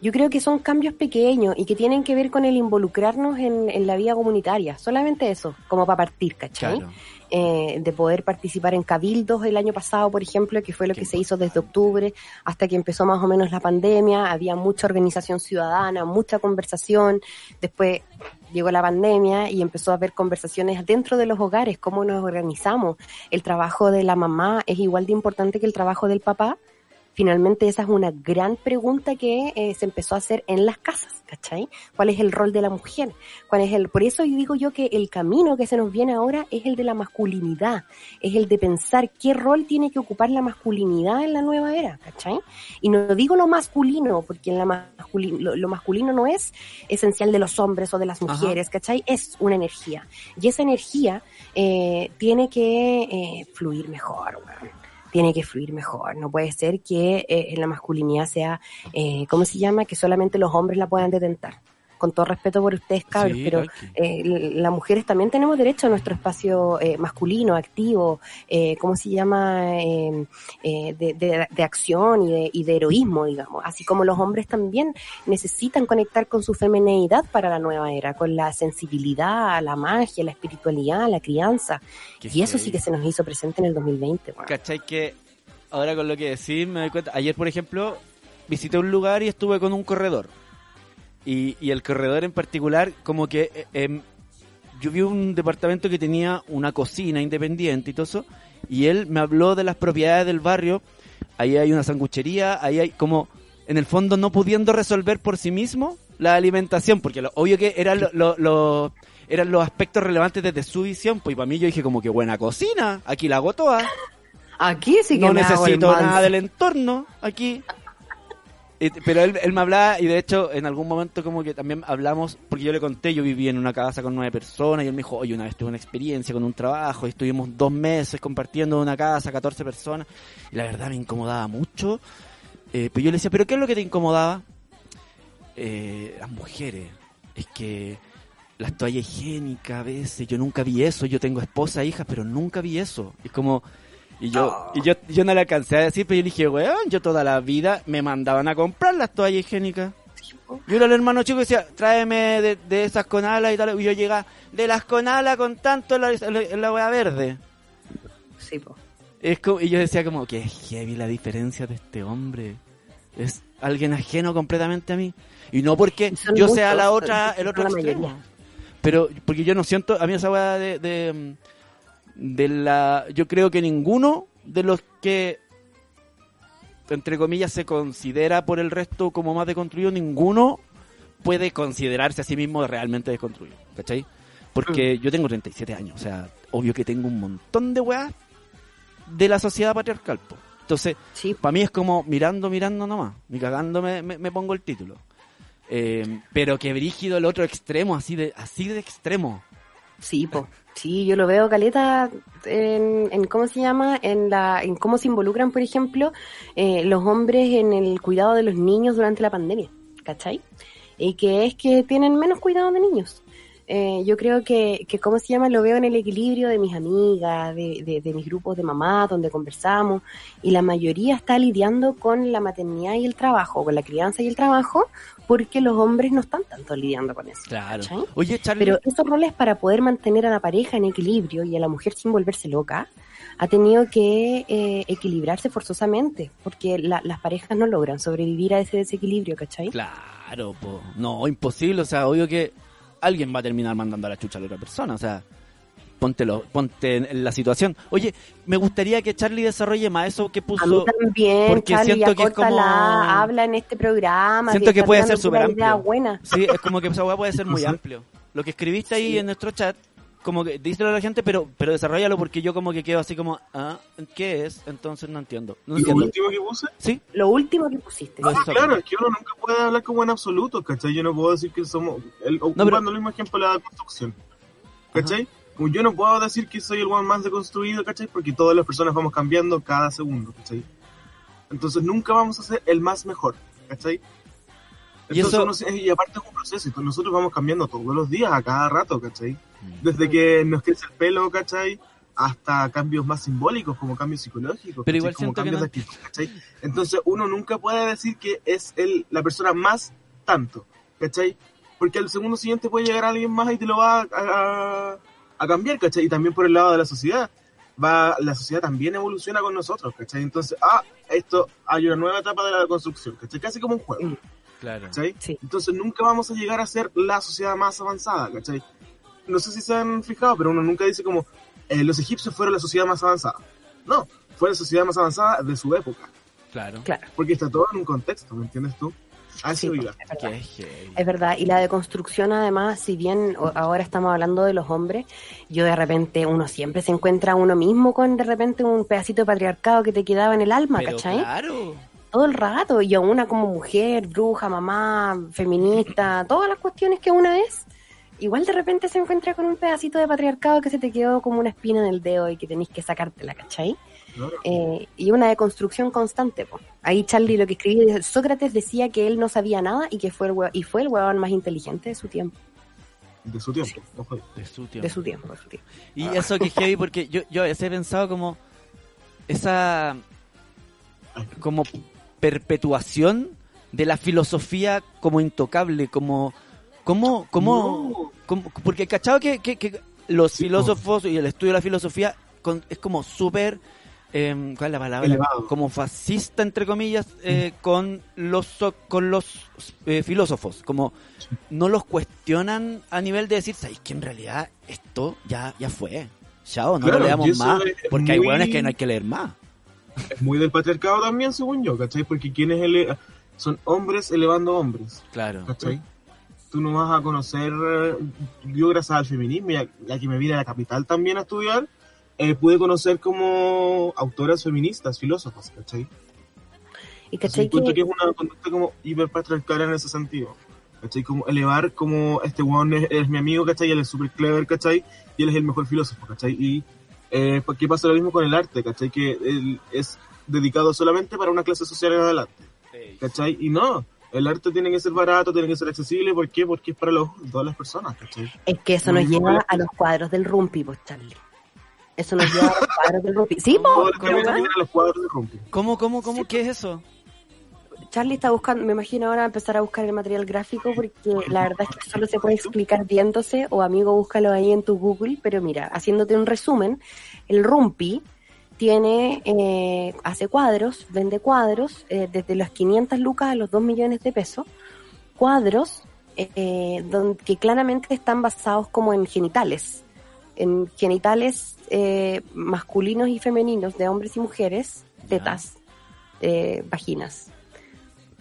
Yo creo que son cambios pequeños y que tienen que ver con el involucrarnos en, en la vida comunitaria. Solamente eso, como para partir, ¿cachai? Claro. Eh, de poder participar en cabildos el año pasado, por ejemplo, que fue lo que se hizo desde octubre hasta que empezó más o menos la pandemia. Había mucha organización ciudadana, mucha conversación. Después llegó la pandemia y empezó a haber conversaciones dentro de los hogares, cómo nos organizamos. El trabajo de la mamá es igual de importante que el trabajo del papá. Finalmente esa es una gran pregunta que eh, se empezó a hacer en las casas, ¿cachai? ¿Cuál es el rol de la mujer? ¿Cuál es el? Por eso digo yo que el camino que se nos viene ahora es el de la masculinidad, es el de pensar qué rol tiene que ocupar la masculinidad en la nueva era, ¿cachai? Y no digo lo masculino, porque en la masculi- lo, lo masculino no es esencial de los hombres o de las Ajá. mujeres, ¿cachai? Es una energía. Y esa energía eh, tiene que eh, fluir mejor, tiene que fluir mejor. No puede ser que eh, en la masculinidad sea, eh, ¿cómo se llama? Que solamente los hombres la puedan detentar. Con todo respeto por ustedes, cabros, Sí, pero eh, las mujeres también tenemos derecho a nuestro espacio eh, masculino, activo, eh, ¿cómo se llama? Eh, eh, de, de- de acción y de, y de heroísmo, digamos. Así como los hombres también necesitan conectar con su femineidad para la nueva era, con la sensibilidad, la magia, la espiritualidad, la crianza. Qué y eso sí que se nos hizo presente en el 2020. weón. ¿Cachai? Que ahora con lo que decís me doy cuenta. Ayer, por ejemplo, visité un lugar y estuve con un corredor. Y, y el corredor en particular, como que eh, em, yo vi un departamento que tenía una cocina independiente y todo eso. Y él me habló de las propiedades del barrio. Ahí hay una sanguchería, ahí hay como, en el fondo, no pudiendo resolver por sí mismo la alimentación. Porque lo, obvio que eran lo- lo- lo- eran los aspectos relevantes desde su visión. Pues y para mí yo dije como que buena cocina, aquí la hago toda Aquí sí que no me hago el necesito nada del entorno aquí. Pero él, él me hablaba y de hecho en algún momento como que también hablamos, porque yo le conté, yo vivía en una casa con nueve personas y él me dijo, oye, una vez tuve una experiencia con un trabajo y estuvimos dos meses compartiendo una casa, 14 personas y la verdad me incomodaba mucho. Eh, pero yo le decía, ¿pero qué es lo que te incomodaba? Eh, las mujeres. Es que las toallas higiénicas a veces, yo nunca vi eso, yo tengo esposa, hija, pero nunca vi eso. Es como... Y yo, y yo, yo no le alcancé a decir, pero yo le dije, weón, yo toda la vida me mandaban a comprar las toallas higiénicas. Yo era el hermano chico y decía, tráeme de, de esas con alas y tal. Y yo llegaba, de las con alas con tanto la, la, la wea verde. Sí, po. Es como, y yo decía como, que heavy la diferencia de este hombre. Es alguien ajeno completamente a mí. Y no porque Son yo sea la otra, el otro extremo. mayoría. Pero, porque yo no siento, a mí esa weá de, de, de la, yo creo que ninguno de los que, entre comillas, se considera por el resto como más deconstruido, ninguno puede considerarse a sí mismo realmente desconstruido, ¿cachai? Porque yo tengo 37 años, o sea, obvio que tengo un montón de weas de la sociedad patriarcal, po. Entonces, Sí, para mí es como mirando, mirando nomás. Ni cagando me, me, me pongo el título. Eh, pero que brígido el otro extremo, así de, así de extremo. sí, po. Sí, yo lo veo, Caleta, en, en cómo se llama, en la, en cómo se involucran, por ejemplo, eh, los hombres en el cuidado de los niños durante la pandemia, ¿cachai? Y que es que tienen menos cuidado de niños. Eh, yo creo que, que, ¿cómo se llama? Lo veo en el equilibrio de mis amigas, de, de, de mis grupos de mamá, donde conversamos, y la mayoría está lidiando con la maternidad y el trabajo, con la crianza y el trabajo, porque los hombres no están tanto lidiando con eso. Claro. ¿cachai? Oye, Charlie, Pero esos roles para poder mantener a la pareja en equilibrio y a la mujer sin volverse loca, ha tenido que eh, equilibrarse forzosamente, porque la- las parejas no logran sobrevivir a ese desequilibrio, ¿cachai? claro, po. No, imposible. O sea, obvio que alguien va a terminar mandando a la chucha a la otra persona. O sea, póntelo, ponte en, la situación. Oye, me gustaría que Charlie desarrolle más eso que A mí puso. también, porque Charlie, siento que es como- habla en este programa. Siento que puede ser súper amplio. buena. Sí, es como que esa weá puede ser muy amplio. Lo que escribiste ahí Sí. en nuestro chat como que díselo a la gente, pero pero desarrollalo porque yo como que quedo así como, ah, ¿qué es? Entonces no entiendo. No ¿Y lo último que puse? Sí, Lo último que pusiste. Ah, claro, es que uno nunca puede hablar como en absoluto, ¿cachai? Yo no puedo decir que somos, el, ocupando pero- el mismo ejemplo de la construcción, ¿cachai? Como yo no puedo decir que soy el one más deconstruido, ¿cachai? Porque todas las personas vamos cambiando cada segundo, ¿cachai? Entonces nunca vamos a ser el más mejor, ¿cachai? Y Entonces eso- uno y aparte es un proceso, y nosotros vamos cambiando todos los días, a cada rato, ¿cachai? Desde que nos crece el pelo, ¿cachai? Hasta cambios más simbólicos, como cambios psicológicos, Pero igual como siento que cambios no- de actitud, ¿cachai? Entonces uno nunca puede decir que es el, la persona más tanto, ¿cachai? Porque al segundo siguiente puede llegar alguien más y te lo va a, a- a cambiar, ¿cachai? Y también por el lado de la sociedad. Va, la sociedad también evoluciona con nosotros, ¿cachai? Entonces, ah, esto hay una nueva etapa de la construcción, ¿cachai? Casi como un juego. Claro. ¿cachai? Sí. Entonces nunca vamos a llegar a ser la sociedad más avanzada, ¿cachai? No sé si se han fijado, pero uno nunca dice como eh, los egipcios fueron la sociedad más avanzada. No, fue la sociedad más avanzada de su época, Claro. Claro. porque está todo en un contexto, ¿me entiendes tú? A Sí, eso iba. es verdad. Es verdad, y la deconstrucción además, si bien ahora estamos hablando de los hombres, yo de repente, uno siempre se encuentra a uno mismo con de repente un pedacito de patriarcado que te quedaba en el alma, Pero ¿cachai? claro. Todo el rato, y a una como mujer, bruja, mamá, feminista, todas las cuestiones que una es, igual de repente se encuentra con un pedacito de patriarcado que se te quedó como una espina en el dedo y que tenés que sacártela, ¿cachai? ¿no? Eh, y una deconstrucción constante. po. Ahí Charlie lo que escribí, Sócrates decía que él no sabía nada y que fue el y fue el huevón más inteligente de su tiempo, De su tiempo. ojo. De su tiempo. de su tiempo, de su tiempo. Y eso que es heavy porque yo, yo a veces he pensado como esa como perpetuación de la filosofía como intocable, como como como, No. como- porque cachado que, que, que los Sí, filósofos y el estudio de la filosofía con- es como súper em, ¿cuál es la palabra? Elevado. Como fascista entre comillas eh, con los con los eh, filósofos, como no los cuestionan a nivel de decir, ¿sabéis que en realidad esto ya ya fue? Chao, no Claro, lo leamos más, es porque hay hueones que no hay que leer más. Es muy del patriarcado también, según yo, ¿cachai? Porque quienes ele- son hombres elevando hombres, Claro. ¿cachai? Tú no vas a conocer, eh, yo gracias al feminismo, ya, ya que me vine a la capital también a estudiar, eh, pude conocer como autoras feministas, filósofas, ¿cachai? Y cachai que, que es una conducta como hiperpatriarcal en ese sentido. ¿Cachai? Como elevar como este weón es, es mi amigo, ¿cachai? Él es súper clever, ¿cachai? Y él es el mejor filósofo, ¿cachai? Y eh, ¿qué pasa lo mismo con el arte, ¿cachai? Que él es dedicado solamente para una clase social en adelante, ¿cachai? Y no, el arte tiene que ser barato, tiene que ser accesible, ¿por qué? Porque es para los, todas las personas, ¿cachai? es que eso nos lleva a los cuadros del rumpi, pues Charlie. Eso nos lleva a los cuadros del rumpi. Sí, po, los cuadros. ¿Cómo, cómo, cómo? ¿Qué es eso? Charlie está buscando, me imagino ahora empezar a buscar el material gráfico porque la verdad es que solo se puede explicar viéndose o amigo búscalo ahí en tu Google, pero mira, haciéndote un resumen, el Rumpi tiene, eh, hace cuadros, vende cuadros eh, desde los 500 lucas a los 2 millones de pesos, cuadros eh, don- que claramente están basados como en genitales, en genitales eh, masculinos y femeninos de hombres y mujeres, tetas, eh, vaginas,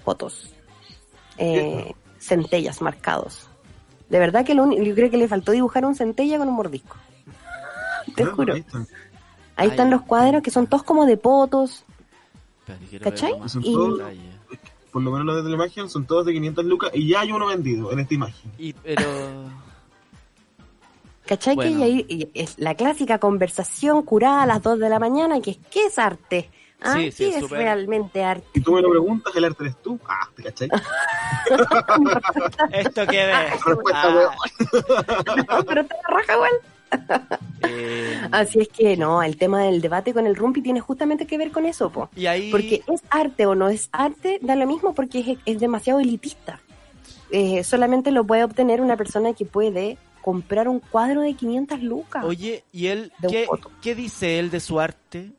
fotos, centellas marcados. De verdad que lo yo creo que le faltó dibujar un centella con un mordisco. Te Claro, juro. Ahí Ay. están los cuadros que son todos como de potos. ¿Cachai? Y- todos-. Por lo menos los de la imagen son todos de 500 lucas y ya hay uno vendido en esta imagen. Y, pero... ¿Cachai? Bueno. Que y ahí y es la clásica conversación curada a las 2 de la mañana, que es ¿qué es arte? ¿Ah? Sí, sí, ¿Qué es realmente arte? Y tú me lo preguntas, el arte eres tú. Ah, ¿te cachai? ¿Esto qué ves? Respuesta, Ah, weón. Pero te la raja igual. eh, Así es que no, el tema del debate con el Rumpi tiene justamente que ver con eso, po. y ahí... Porque es arte o no es arte, da lo mismo porque es, es demasiado elitista. Eh, solamente lo puede obtener una persona que puede comprar un cuadro de 500 lucas. Oye, ¿y él qué, qué dice él de su arte?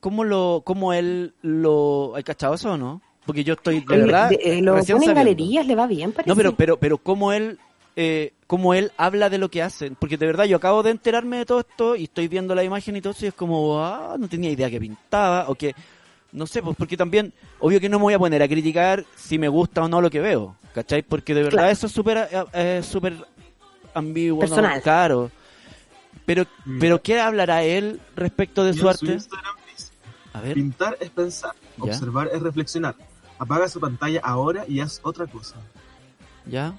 ¿Cómo lo, cómo él lo, ¿hay cachado eso o no? Porque yo estoy de verdad de- eh, lo pone en galerías, le va bien, parece. No, pero, pero, pero cómo él, eh, cómo él habla de lo que hacen, porque de verdad yo acabo de enterarme de todo esto y estoy viendo la imagen y todo eso y es como, ah, no tenía idea que pintaba o que, no sé, pues porque también, obvio que no me voy a poner a criticar si me gusta o no lo que veo, ¿cachai? Porque de verdad Claro. eso es súper, eh, eh, súper ambiguo, ¿no? Personal. Claro. Pero, Mm. pero ¿qué hablará él respecto de su arte? A ver, pintar es pensar, Ya. observar es reflexionar. Apaga esa pantalla ahora y haz otra cosa. ya.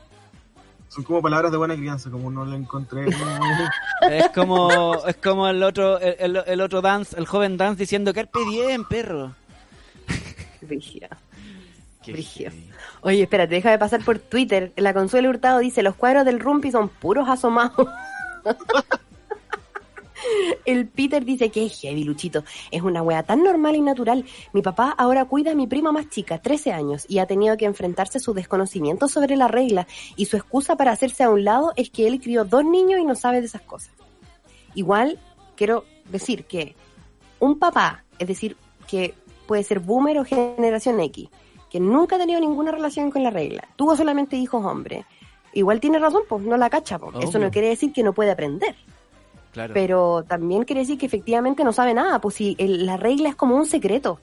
Son como palabras de buena crianza, como no le encontré. como- Es como, es como el otro, el, el- el otro dance, el joven dance diciendo carpe diem, perro. Brígido. heavy. Oye, espérate, déjame pasar por Twitter. La Consuelo Hurtado dice, los cuadros del Rumpi son puros asomados. El Peter dice que es heavy, Luchito. Es una wea tan normal y natural. Mi papá ahora cuida a mi prima más chica, 13 años, y ha tenido que enfrentarse a su desconocimiento sobre la regla. Y su excusa para hacerse a un lado es que él crió dos niños y no sabe de esas cosas. Igual, quiero decir que un papá, es decir, que puede ser boomer o generación X, que nunca ha tenido ninguna relación con la regla, tuvo solamente hijos hombres, igual tiene razón, pues no la cacha, pues. Eso no quiere decir que no puede aprender, Claro. pero también quiere decir que efectivamente no sabe nada, pues si el- la regla es como un secreto.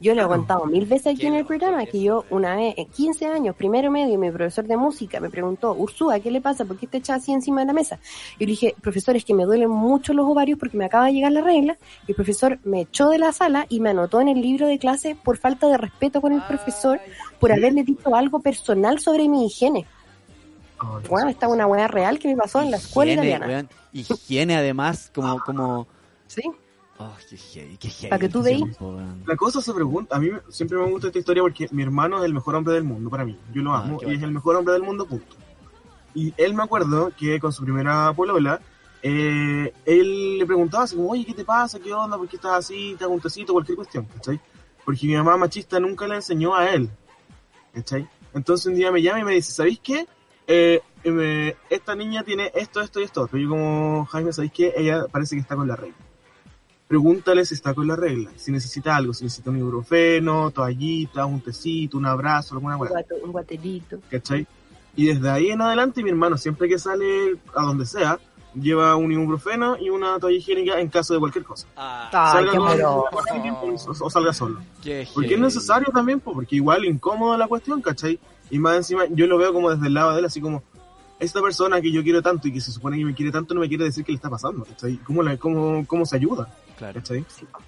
Yo le he contado mil veces aquí en el programa que yo una vez, en 15 años, primero medio, mi profesor de música me preguntó, Ursúa, ¿qué le pasa? ¿Por qué te echas así encima de la mesa? Y le dije, profesor, es que me duelen mucho los ovarios porque me acaba de llegar la regla. Y el profesor me echó de la sala y me anotó en el libro de clase por falta de respeto con el profesor, por haberle dicho algo personal sobre mi higiene. Bueno, esta es una weá real que me pasó en la escuela Higiene, italiana. weón. Higiene además, como, como... Sí. Oh, qué qué heavy. Pa' que tú veas. La cosa se pregunta, a mí me- siempre me gusta esta historia porque mi hermano es el mejor hombre del mundo para mí, yo lo Ah, amo qué y bueno. es el mejor hombre del mundo, punto. Y él me acuerdo que con su primera polola, eh, él le preguntaba así como, oye, ¿qué te pasa? ¿Qué onda? ¿Por qué estás así? ¿Te hago un tecito? Cualquier cuestión, ¿cachai? Porque mi mamá machista nunca le enseñó a él, ¿cachai? Entonces un día me llama y me dice, ¿sabéis qué? Eh, eh, me- esta niña tiene esto, esto y esto. Pero yo como, Jaime, ¿sabéis qué? Ella parece que está con la regla pregúntale si está con la regla, si necesita algo, si necesita un ibuprofeno, toallita, un tecito, un abrazo, alguna guato- un guatelito. ¿cachai? Y desde ahí en adelante mi hermano siempre que sale a donde sea, lleva un ibuprofeno y una toalla higiénica en caso de cualquier cosa. Ah, salga qué con- o, o salga solo. qué Porque es necesario también, po, porque igual incómodo la cuestión, ¿cachai? Y más encima yo lo veo como desde el lado de él, así como, esta persona que yo quiero tanto y que se supone que me quiere tanto no me quiere decir qué le está pasando, ¿cachai? ¿Cómo, cómo, cómo se ayuda? Claro. ¿cachai? Sí, po.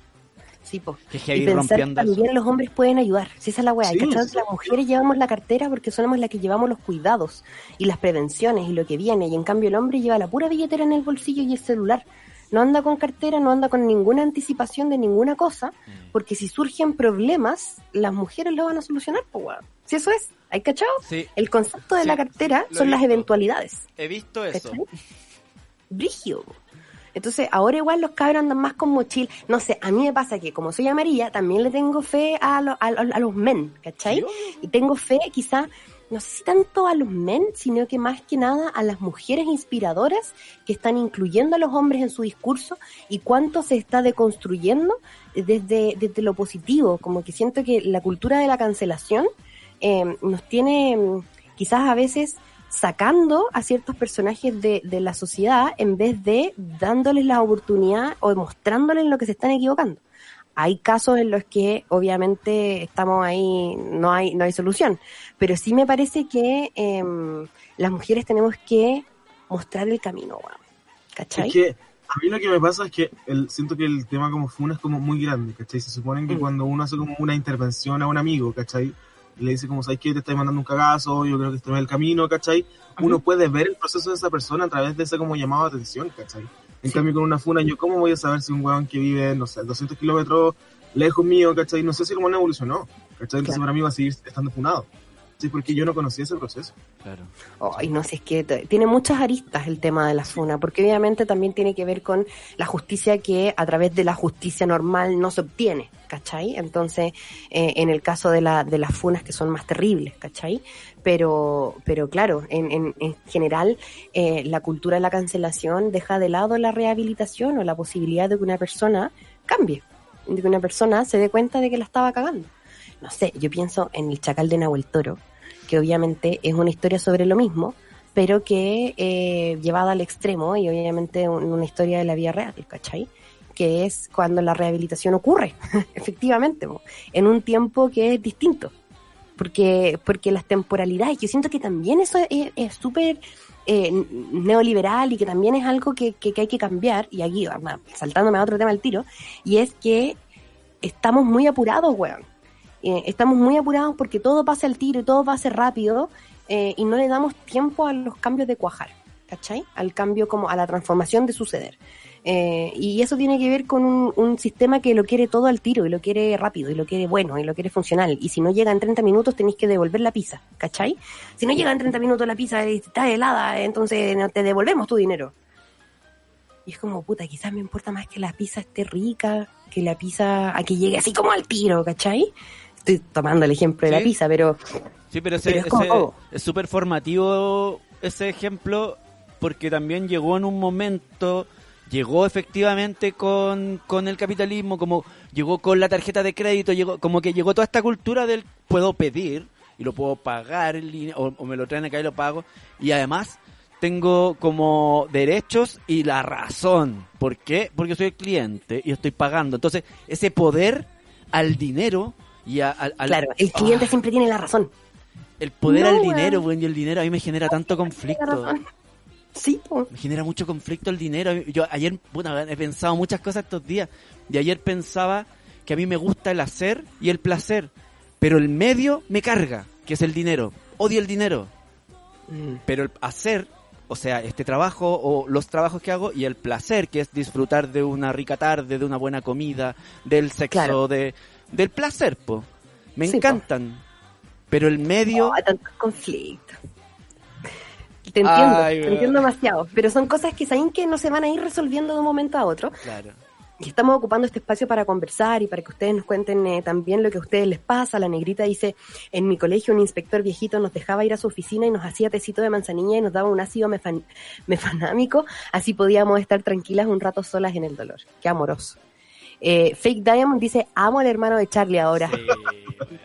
Sí, po. Qué Y pensar que eso. también los hombres pueden ayudar. Si esa es la weá. Sí, sí. Las mujeres llevamos la cartera porque somos las que llevamos los cuidados y las prevenciones y lo que viene. Y en cambio el hombre lleva la pura billetera en el bolsillo y el celular. No anda con cartera, no anda con ninguna anticipación de ninguna cosa, Mm. porque si surgen problemas, las mujeres lo van a solucionar, pues weón. Si eso es, ¿hay cachado? Sí, El concepto de Sí, la cartera son las eventualidades. he visto eso. Brigio. Entonces, ahora igual los cabros andan más con mochila. No sé, a mí me pasa que como soy amarilla, también le tengo fe a, lo- a, a los men, ¿cachai? Y tengo fe quizá, no sé si tanto a los men, sino que más que nada a las mujeres inspiradoras que están incluyendo a los hombres en su discurso y cuánto se está deconstruyendo desde, desde lo positivo. Como que siento que la cultura de la cancelación eh, nos tiene mm, quizás a veces sacando a ciertos personajes de, de la sociedad en vez de dándoles la oportunidad o mostrándoles lo que se están equivocando. Hay casos en los que obviamente estamos ahí, no hay, no hay solución, pero sí me parece que em, las mujeres tenemos que mostrar el camino, weón. ¿cachai? Es que a mí lo que me pasa es que el, siento que el tema como funa es como muy grande, ¿cachai? Se supone que Mm. cuando uno hace como una intervención a un amigo, ¿cachai? Y le dice como, ¿sabes qué? Te estoy mandando un cagazo, yo creo que este es el camino, ¿cachai? Uno puede ver el proceso de esa persona a través de ese como llamado de atención, ¿cachai? En Sí. cambio con una funa, yo cómo voy a saber si un weón que vive, no sé, 200 kilómetros lejos mío, ¿cachai? No sé si como no evolucionó, ¿cachai? Entonces Claro. para mí va a seguir estando funado. Sí, porque yo no conocía ese proceso. Claro. Ay, no sé, es que tiene muchas aristas el tema de la FUNA, porque obviamente también tiene que ver con la justicia que a través de la justicia normal no se obtiene, ¿cachai? Entonces, eh, en el caso de, la, de las FUNAs que son más terribles, ¿cachai? Pero, pero claro, en, en, en general, eh, la cultura de la cancelación deja de lado la rehabilitación o la posibilidad de que una persona cambie, de que una persona se dé cuenta de que la estaba cagando. No sé, yo pienso en el chacal de Nahuel Toro, que obviamente es una historia sobre lo mismo, pero que eh, llevada al extremo y obviamente un- una historia de la vida real, ¿cachai? Que es cuando la rehabilitación ocurre, efectivamente, en un tiempo que es distinto. porque, porque las temporalidades, yo siento que también eso es súper eh, neoliberal y que también es algo que, que, que hay que cambiar, y aquí, saltándome a otro tema al tiro, y es que estamos muy apurados, weón. Eh, estamos muy apurados porque todo pasa al tiro y todo pasa rápido eh, y no le damos tiempo a los cambios de cuajar, ¿cachai? Al cambio como a la transformación de suceder. Eh, y eso tiene que ver con un, sistema que lo quiere todo al tiro y lo quiere rápido y lo quiere bueno y lo quiere funcional. Y si no llega en 30 minutos tenéis que devolver la pizza, ¿cachai? Si no llega en 30 minutos la pizza está helada, entonces te devolvemos tu dinero. Y es como, puta, quizás me importa más que la pizza esté rica, que la pizza a que llegue así como al tiro, ¿cachai? Estoy tomando el ejemplo de la pizza, pero Sí, pero ese, Pero es como súper formativo ese ejemplo porque también llegó en un momento, llegó efectivamente con, con el capitalismo, como llegó con la tarjeta de crédito, llegó como que llegó toda esta cultura del puedo pedir y lo puedo pagar o, o me lo traen acá y lo pago y además tengo como derechos y la razón. ¿Por qué? Porque soy el cliente y estoy pagando. Entonces, ese poder al dinero y a- al... al- claro, el cliente Ah. siempre tiene la razón. El poder No, al dinero, weón, y el dinero a mí me genera tanto conflicto. Sí. Me genera mucho conflicto el dinero. Yo ayer, puta, he pensado muchas cosas estos días. Y ayer pensaba que a mí me gusta el hacer y el placer. Pero el medio me carga, que es el dinero. Odio el dinero. Mm. Pero el hacer, o sea, este trabajo o los trabajos que hago y el placer, que es disfrutar de una rica tarde, de una buena comida, del sexo, Claro. de del placer, po. Me Sí, po. encantan. Pero el medio... Oh, tantos conflictos. Te entiendo, Ay, te entiendo demasiado. Pero son cosas que saben que no se van a ir resolviendo de un momento a otro. Claro. Y estamos ocupando este espacio para conversar y para que ustedes nos cuenten eh, también lo que a ustedes les pasa. La negrita dice, en mi colegio un inspector viejito nos dejaba ir a su oficina y nos hacía tecito de manzanilla y nos daba un ácido mefan- mefanámico, así podíamos estar tranquilas un rato solas en el dolor. Qué amoroso. Eh, Fake Diamond dice, amo al hermano de Charlie ahora. Sí.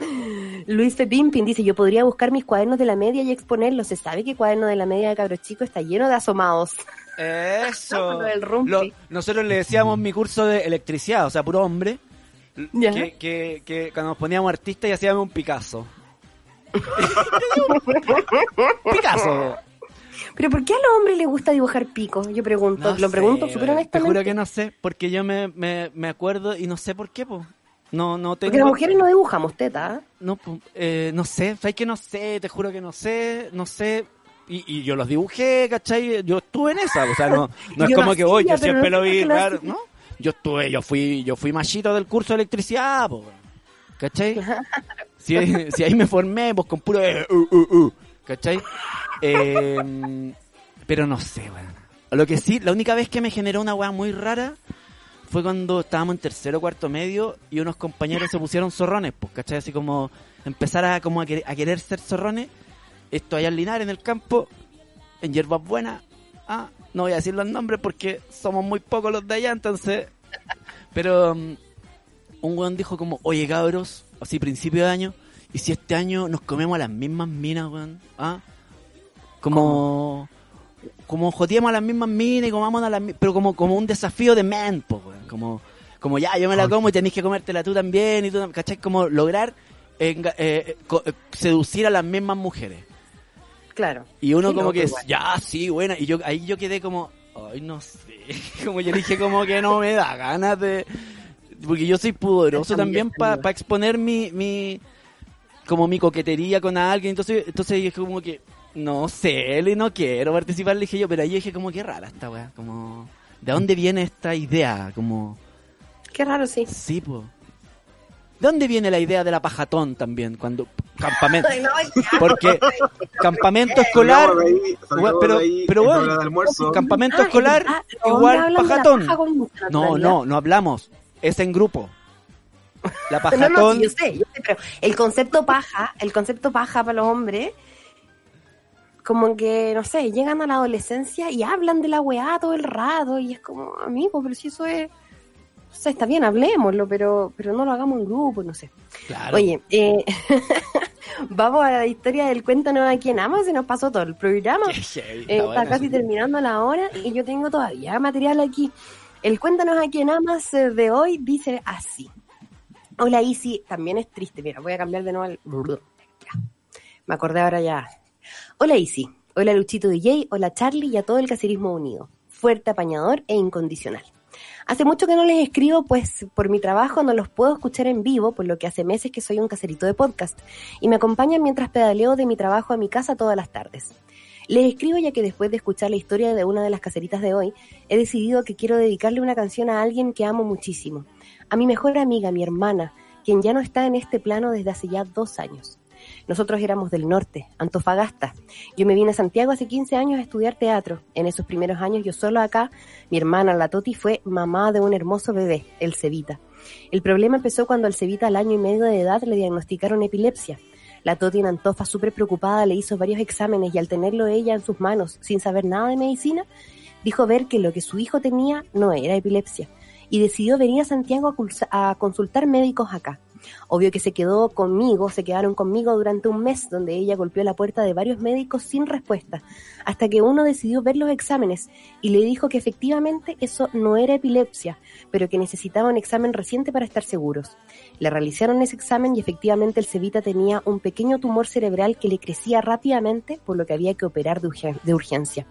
Luis Fepimpin dice, yo podría buscar mis cuadernos de la media y exponerlos. Se sabe que cuaderno de la media de cabros chico está lleno de asomados. Eso. Lo nosotros le decíamos mi curso de electricidad, o sea, puro hombre, Ya. que, que, que cuando nos poníamos artistas y hacíamos un Picasso. Picasso. Pero ¿por qué a los hombres les gusta dibujar picos? Yo pregunto, No lo sé, pregunto súper weón. Te honestamente. juro que no sé, porque yo me, me, me acuerdo y no sé por qué, po. No, no tengo... Porque las mujeres no dibujamos teta. ¿eh? No, po, eh, no sé, sabes que no sé, te juro que no sé, no sé. Y, y yo los dibujé, ¿cachai? Yo estuve en esa, o sea, no, no es como que voy, hacía, yo siempre no lo vi, claro. ¿no? Yo estuve, yo fui, yo fui machito del curso de electricidad, po, ¿cachai? Si, si ahí me formé, pues con puro eh, uh, uh, uh, ¿cachai? Eh, pero no sé, weón. Lo que sí, la única vez que me generó una weá muy rara fue cuando estábamos en tercero cuarto medio y unos compañeros se pusieron zorrones, pues, ¿cachai? Así como empezar a, como a, querer, ser zorrones. Esto allá en en el campo, en Hierbas Buenas. Ah, no voy a decir los nombres porque somos muy pocos los de allá, entonces... Pero um, un weón dijo como, oye cabros, así principio de año, ¿y si este año nos comemos a las mismas minas, weón? ¿Ah? Como... Como joteamos a las mismas minas y comamos a las mi- pero como, como un desafío de men, po, weón. Como, como ya, yo me la como y tenés que comértela tú también y tú, ¿cachai? Como lograr enga- eh, co- eh, seducir a las mismas mujeres. Claro. Y uno Sí, como no, que, igual. ya, sí, buena. Y yo ahí yo quedé como, ay, no sé. Como yo dije, como que no me da ganas de... Porque yo soy pudoroso también para defendido. exponer mi, mi... Como mi coquetería con alguien. Entonces, entonces dije como que, no sé, y no quiero participar, le dije yo. Pero ahí dije como, qué rara esta weá. Como, ¿de dónde viene esta idea? Como... Qué raro, sí. Sí, po. ¿De dónde viene la idea de la pajatón también? Cuando campamento. Ay, no, ya. Porque campamento escolar, ahí, salgamos Weón, pero- ahí, pero es almuerzo. campamento Ah, es escolar igual pajatón. paja No, no, no hablamos. Es en grupo. La No, pajatón. no, sí, yo sé, yo sé, pero el concepto paja, el concepto paja para los hombres, como que, no sé, llegan a la adolescencia y hablan de la weá todo el rato y es como, amigo, pero si eso es, o sea, está bien, hablemoslo, pero, pero no lo hagamos en grupo, no sé. Claro. Oye, eh, vamos a la historia del Cuéntanos a quién ama, se nos pasó todo el programa. Eh, está casi terminando la hora y yo tengo todavía material aquí. El Cuéntanos a quién amas eh, de hoy dice así. Hola Isi, también es triste. Mira, voy a cambiar de nuevo al... Ya. Me acordé ahora ya. Hola Isi, hola Luchito DJ, hola Charlie y a todo el caserismo unido. Fuerte, apañador e incondicional. Hace mucho que no les escribo, pues por mi trabajo no los puedo escuchar en vivo, por lo que hace meses que soy un caserito de podcast, y me acompañan mientras pedaleo de mi trabajo a mi casa todas las tardes. Les escribo ya que después de escuchar la historia de una de las caseritas de hoy, he decidido que quiero dedicarle una canción a alguien que amo muchísimo, a mi mejor amiga, mi hermana, quien ya no está en este plano desde hace ya dos años. Nosotros éramos del norte, Antofagasta. Yo me vine a Santiago hace 15 años a estudiar teatro. En esos primeros años yo solo acá, mi hermana, la Toti, fue mamá de un hermoso bebé, el Cevita. El problema empezó cuando al Cevita al año y medio de edad le diagnosticaron epilepsia. La Toti en Antofa, súper preocupada, le hizo varios exámenes y al tenerlo ella en sus manos, sin saber nada de medicina, dijo ver que lo que su hijo tenía no era epilepsia y decidió venir a Santiago a, consultar médicos acá. Obvio que se quedó conmigo, se quedaron conmigo durante un mes donde ella golpeó la puerta de varios médicos sin respuesta, hasta que uno decidió ver los exámenes y le dijo que efectivamente eso no era epilepsia, pero que necesitaba un examen reciente para estar seguros. Le realizaron ese examen y efectivamente el Cevita tenía un pequeño tumor cerebral que le crecía rápidamente, por lo que había que operar de urgencia.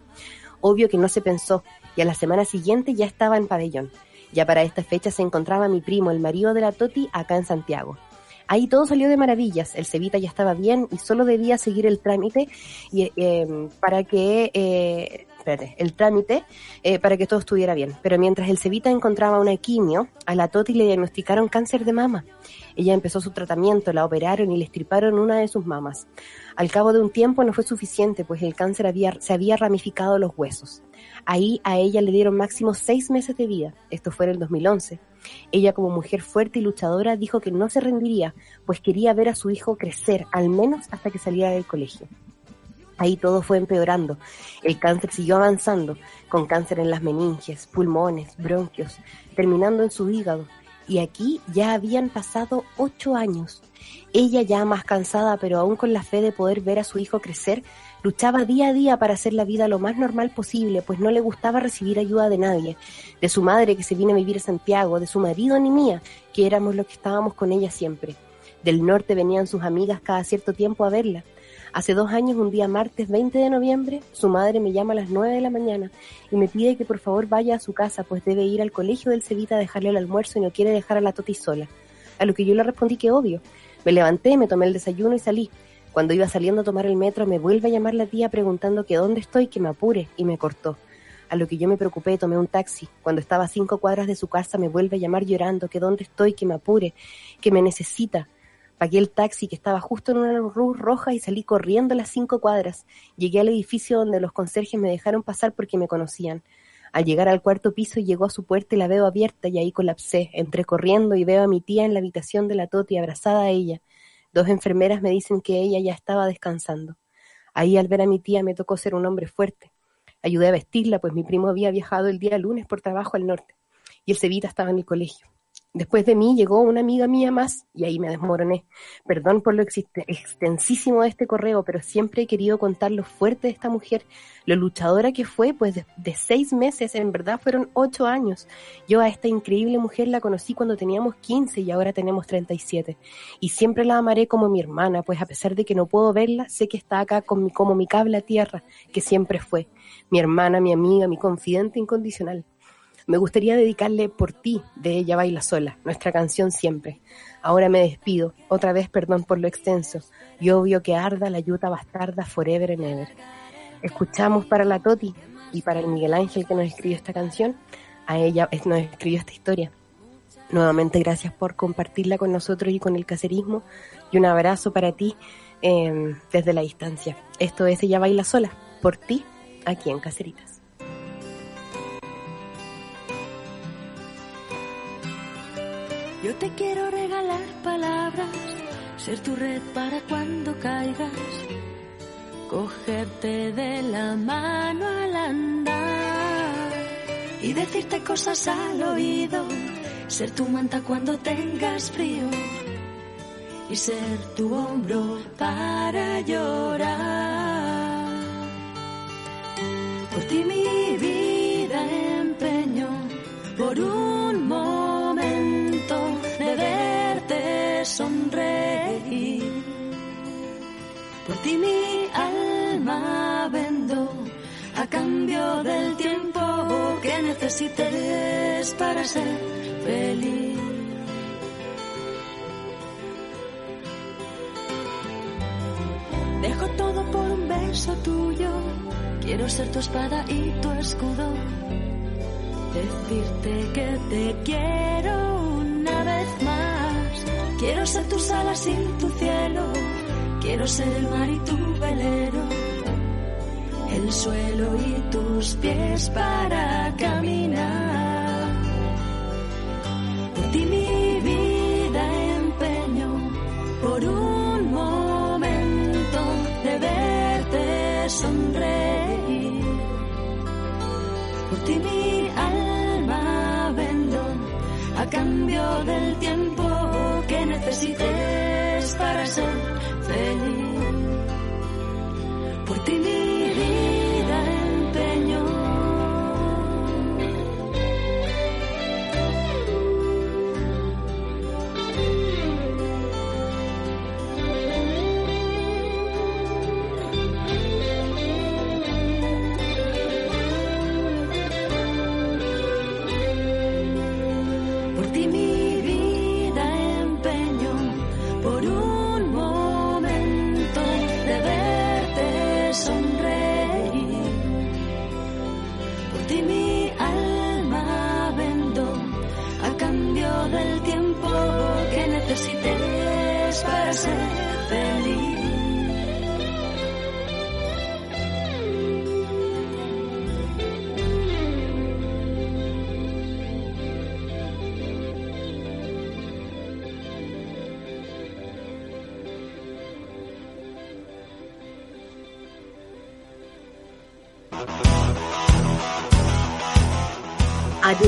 Obvio que no se pensó y a la semana siguiente ya estaba en pabellón. Ya para esta fecha se encontraba mi primo, el marido de la Toti, acá en Santiago. Ahí todo salió de maravillas, el Cevita ya estaba bien y solo debía seguir el trámite y, eh, para que eh, el trámite eh, para que todo estuviera bien. Pero mientras el Cevita encontraba una quimio, a la Toti le diagnosticaron cáncer de mama. Ella empezó su tratamiento, la operaron y le estriparon una de sus mamas. Al cabo de un tiempo no fue suficiente, pues el cáncer había, se había ramificado los huesos. Ahí a ella le dieron máximo seis meses de vida. Esto fue en el 2011. Ella como mujer fuerte y luchadora dijo que no se rendiría, pues quería ver a su hijo crecer, al menos hasta que saliera del colegio. Ahí todo fue empeorando. El cáncer siguió avanzando, con cáncer en las meninges, pulmones, bronquios, terminando en su hígado. Y aquí ya habían pasado ocho años. Ella ya más cansada, pero aún con la fe de poder ver a su hijo crecer, luchaba día a día para hacer la vida lo más normal posible, pues no le gustaba recibir ayuda de nadie, de su madre que se vino a vivir a Santiago, de su marido ni mía, que éramos los que estábamos con ella siempre. Del norte venían sus amigas cada cierto tiempo a verla. Hace dos años, un día martes 20 de noviembre, su madre me llama a las 9 de la mañana y me pide que por favor vaya a su casa, pues debe ir al colegio del Cevita a dejarle el almuerzo y no quiere dejar a la Toti sola. A lo que yo le respondí que obvio. Me levanté, me tomé el desayuno y salí. Cuando iba saliendo a tomar el metro, me vuelve a llamar la tía preguntando que dónde estoy, que me apure, y me cortó. A lo que yo me preocupé, tomé un taxi. Cuando estaba a cinco cuadras de su casa, me vuelve a llamar llorando que dónde estoy, que me apure, que me necesita. Pagué el taxi que estaba justo en una luz roja y salí corriendo las cinco cuadras. Llegué al edificio donde los conserjes me dejaron pasar porque me conocían. Al llegar al cuarto piso llegó a su puerta y la veo abierta y ahí colapsé. Entré corriendo y veo a mi tía en la habitación de la Toti abrazada a ella. Dos enfermeras me dicen que ella ya estaba descansando. Ahí al ver a mi tía me tocó ser un hombre fuerte. Ayudé a vestirla, pues mi primo había viajado el día lunes por trabajo al norte y el Cevita estaba en el colegio. Después de mí llegó una amiga mía más y ahí me desmoroné. Perdón por lo extensísimo de este correo, pero siempre he querido contar lo fuerte de esta mujer, lo luchadora que fue, pues de, seis meses, en verdad fueron ocho años. Yo a esta increíble mujer la conocí cuando teníamos 15 y ahora tenemos 37. Y siempre la amaré como mi hermana, pues a pesar de que no puedo verla, sé que está acá con mi- como mi cable a tierra, que siempre fue. Mi hermana, mi amiga, mi confidente incondicional. Me gustaría dedicarle por ti de Ella Baila Sola, nuestra canción siempre. Ahora me despido, otra vez perdón por lo extenso, y obvio que arda la yuta bastarda forever and ever. Escuchamos para la Toti y para el Miguel Ángel que nos escribió esta canción, a ella nos escribió esta historia. Nuevamente gracias por compartirla con nosotros y con el caserismo y un abrazo para ti eh, desde la distancia. Esto es Ella Baila Sola, por ti, aquí en Caseritas. Yo te quiero regalar palabras, ser tu red para cuando caigas, cogerte de la mano al andar y decirte cosas al oído, ser tu manta cuando tengas frío y ser tu hombro para llorar. Por ti mi vida empeño por un sonreír. Por ti mi alma vendo a cambio del tiempo que necesites para ser feliz. Dejo todo por un beso tuyo. Quiero ser tu espada y tu escudo. Decirte que te quiero una vez más. Quiero ser tus alas y tu cielo. Quiero ser el mar y tu velero. El suelo y tus pies para caminar. Por ti mi vida empeño. Por un momento de verte sonreír. Por ti mi alma vendo a cambio del tiempo necesites para ser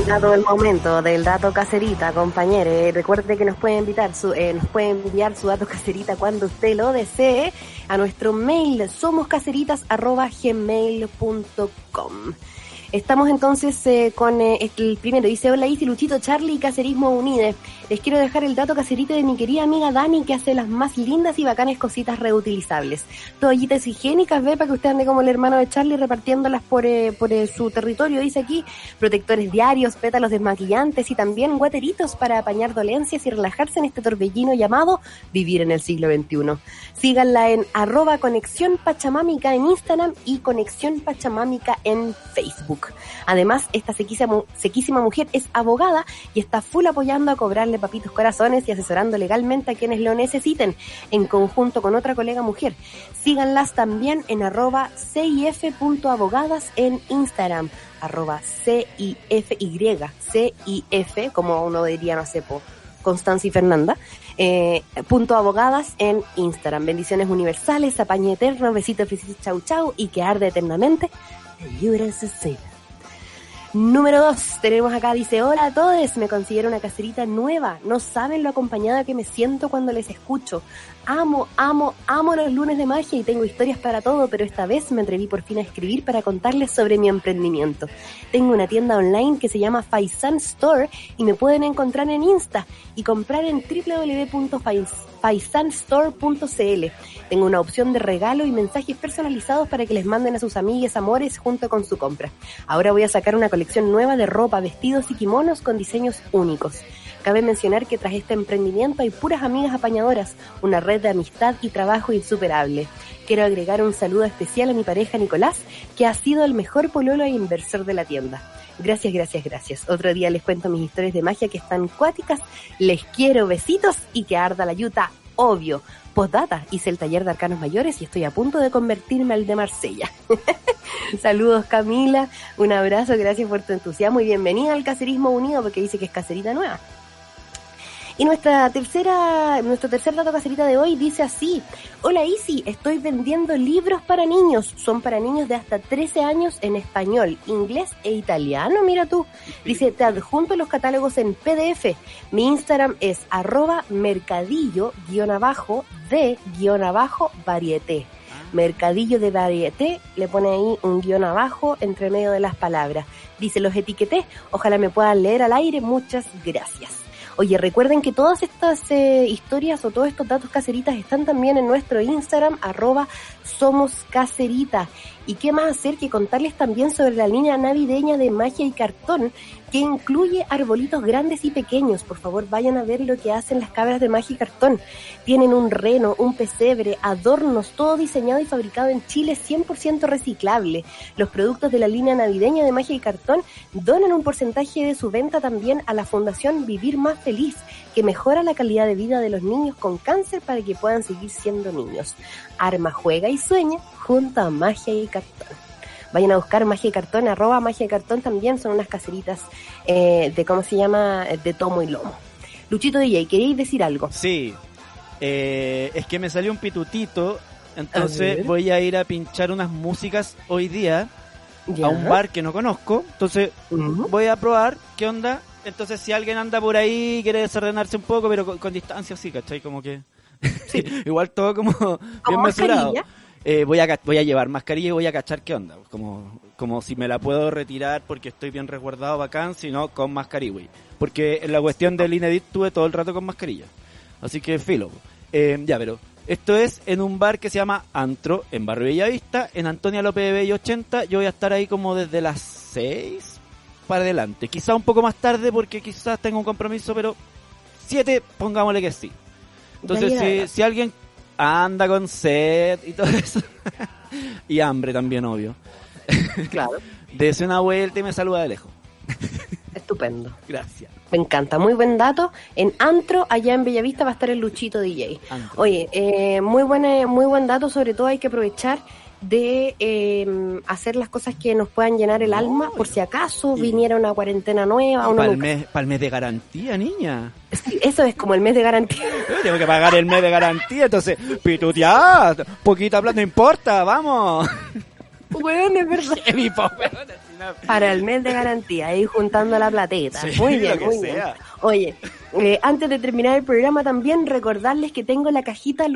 el momento del dato caserita, compañeros. Recuerde que nos puede invitar su, eh, nos puede enviar su dato caserita cuando usted lo desee a nuestro mail somoscaseritas@gmail.com. Estamos entonces eh, con eh, el primero. Dice, hola Isi, Luchito, Charlie y Cacerismo Unide. Les quiero dejar el dato caserita de mi querida amiga Dani que hace las más lindas y bacanas cositas reutilizables. Toallitas higiénicas, ve, para que usted ande como el hermano de Charlie repartiéndolas por, eh, por su territorio, dice aquí. Protectores diarios, pétalos desmaquillantes y también guateritos para apañar dolencias y relajarse en este torbellino llamado vivir en el siglo XXI. Síganla en arroba conexión pachamámica en Instagram y conexión pachamámica en Facebook. Además, esta sequísima, mujer es abogada y está full apoyando a cobrarle papitos corazones y asesorando legalmente a quienes lo necesiten, en conjunto con otra colega mujer. Síganlas también en arroba cif.abogadas en Instagram, arroba CIFY, CIF, como uno diría, no sé, Constanza y Fernanda, eh, punto abogadas en Instagram. Bendiciones universales, apañe eterno, besitos, chau chau y que arde eternamente. USC. Número 2, tenemos acá, dice, hola a todos, me considero una caserita nueva, no saben lo acompañada que me siento cuando les escucho. Amo, amo, amo los lunes de magia y tengo historias para todo, pero esta vez me atreví por fin a escribir para contarles sobre mi emprendimiento. Tengo una tienda online que se llama Faisan Store y me pueden encontrar en Insta y comprar en www.faisanstore.cl. Tengo una opción de regalo y mensajes personalizados para que les manden a sus amigas amores junto con su compra. Ahora voy a sacar una colección nueva de ropa, vestidos y kimonos con diseños únicos. Cabe mencionar que tras este emprendimiento hay puras amigas apañadoras, una red de amistad y trabajo insuperable. Quiero agregar un saludo especial a mi pareja Nicolás, que ha sido el mejor pololo e inversor de la tienda. Gracias, gracias, gracias. Otro día les cuento mis historias de magia que están cuáticas. Les quiero besitos y que arda la yuta, obvio. Postdata, hice el taller de arcanos mayores y estoy a punto de convertirme al de Marsella. Saludos Camila, un abrazo, gracias por tu entusiasmo y bienvenida al Cacerismo Unido porque dice que es cacerita nueva. Y nuestra tercera, nuestro tercer dato caserita de hoy dice así. Hola Isi, estoy vendiendo libros para niños. Son para niños de hasta 13 años en español, inglés e italiano. Mira tú. Dice, te adjunto los catálogos en PDF. Mi Instagram es arroba mercadillo guion abajo de guion abajo varieté. Mercadillo de varieté, le pone ahí un guion abajo entre medio de las palabras. Dice, los etiqueté, ojalá me puedan leer al aire, muchas gracias. Oye, recuerden que todas estas eh, historias o todos estos datos caseritas están también en nuestro Instagram, arroba somos caseritas. ¿Y qué más hacer que contarles también sobre la línea navideña de magia y cartón que incluye arbolitos grandes y pequeños? Por favor, vayan a ver lo que hacen las cabras de magia y cartón. Tienen un reno, un pesebre, adornos, todo diseñado y fabricado en Chile 100% reciclable. Los productos de la línea navideña de magia y cartón donan un porcentaje de su venta también a la Fundación Vivir Más Feliz, que mejora la calidad de vida de los niños con cáncer para que puedan seguir siendo niños. Arma, juega y sueña junto a magia y cartón. Vayan a buscar magia y cartón, arroba magia y cartón también son unas caseritas eh, de, ¿cómo se llama? De tomo y lomo. Luchito DJ, ¿queréis decir algo? Sí. Eh, es que me salió un pitutito, entonces voy a ir a pinchar unas músicas hoy día a un bar que no conozco. Entonces voy a probar qué onda. Entonces si alguien anda por ahí quiere desordenarse un poco, pero con, con distancia sí, ¿cachai? Como que... Igual todo como bien mesurado. mascarilla. Eh, voy, a, voy a llevar mascarilla y voy a cachar qué onda. Como, como si me la puedo retirar porque estoy bien resguardado, bacán, si no, con mascarilla. Porque en la cuestión del Inedit tuve todo el rato con mascarilla. Así que filo. Eh, ya, pero esto es en un bar que se llama Antro, en Barrio Bellavista, en Antonia López de Bello 80. Yo voy a estar ahí como desde las 6 para adelante. Quizá un poco más tarde porque quizás tengo un compromiso, pero 7, pongámosle que sí. Entonces, si, si alguien anda con sed y todo eso, y hambre también, obvio, Claro, dese una vuelta y me saluda de lejos. estupendo. Gracias. Me encanta, muy buen dato. En Antro, allá en Bellavista, va a estar el Luchito DJ. Antro. Oye, eh, muy, buena, muy buen dato, sobre todo hay que aprovechar de eh, hacer las cosas que nos puedan llenar el No, alma, por si acaso y- viniera una cuarentena nueva. Para el, mes, pa'l mes de garantía, niña. Sí, eso es como el mes de garantía. Yo Tengo que pagar el mes de garantía, entonces, pitutear, poquita plata no importa, vamos. Bueno, es verdad. Para el mes de garantía, ahí juntando la plateta. Sí, muy bien, muy bien. sea. Oye, eh, antes de terminar el programa también recordarles que tengo la cajita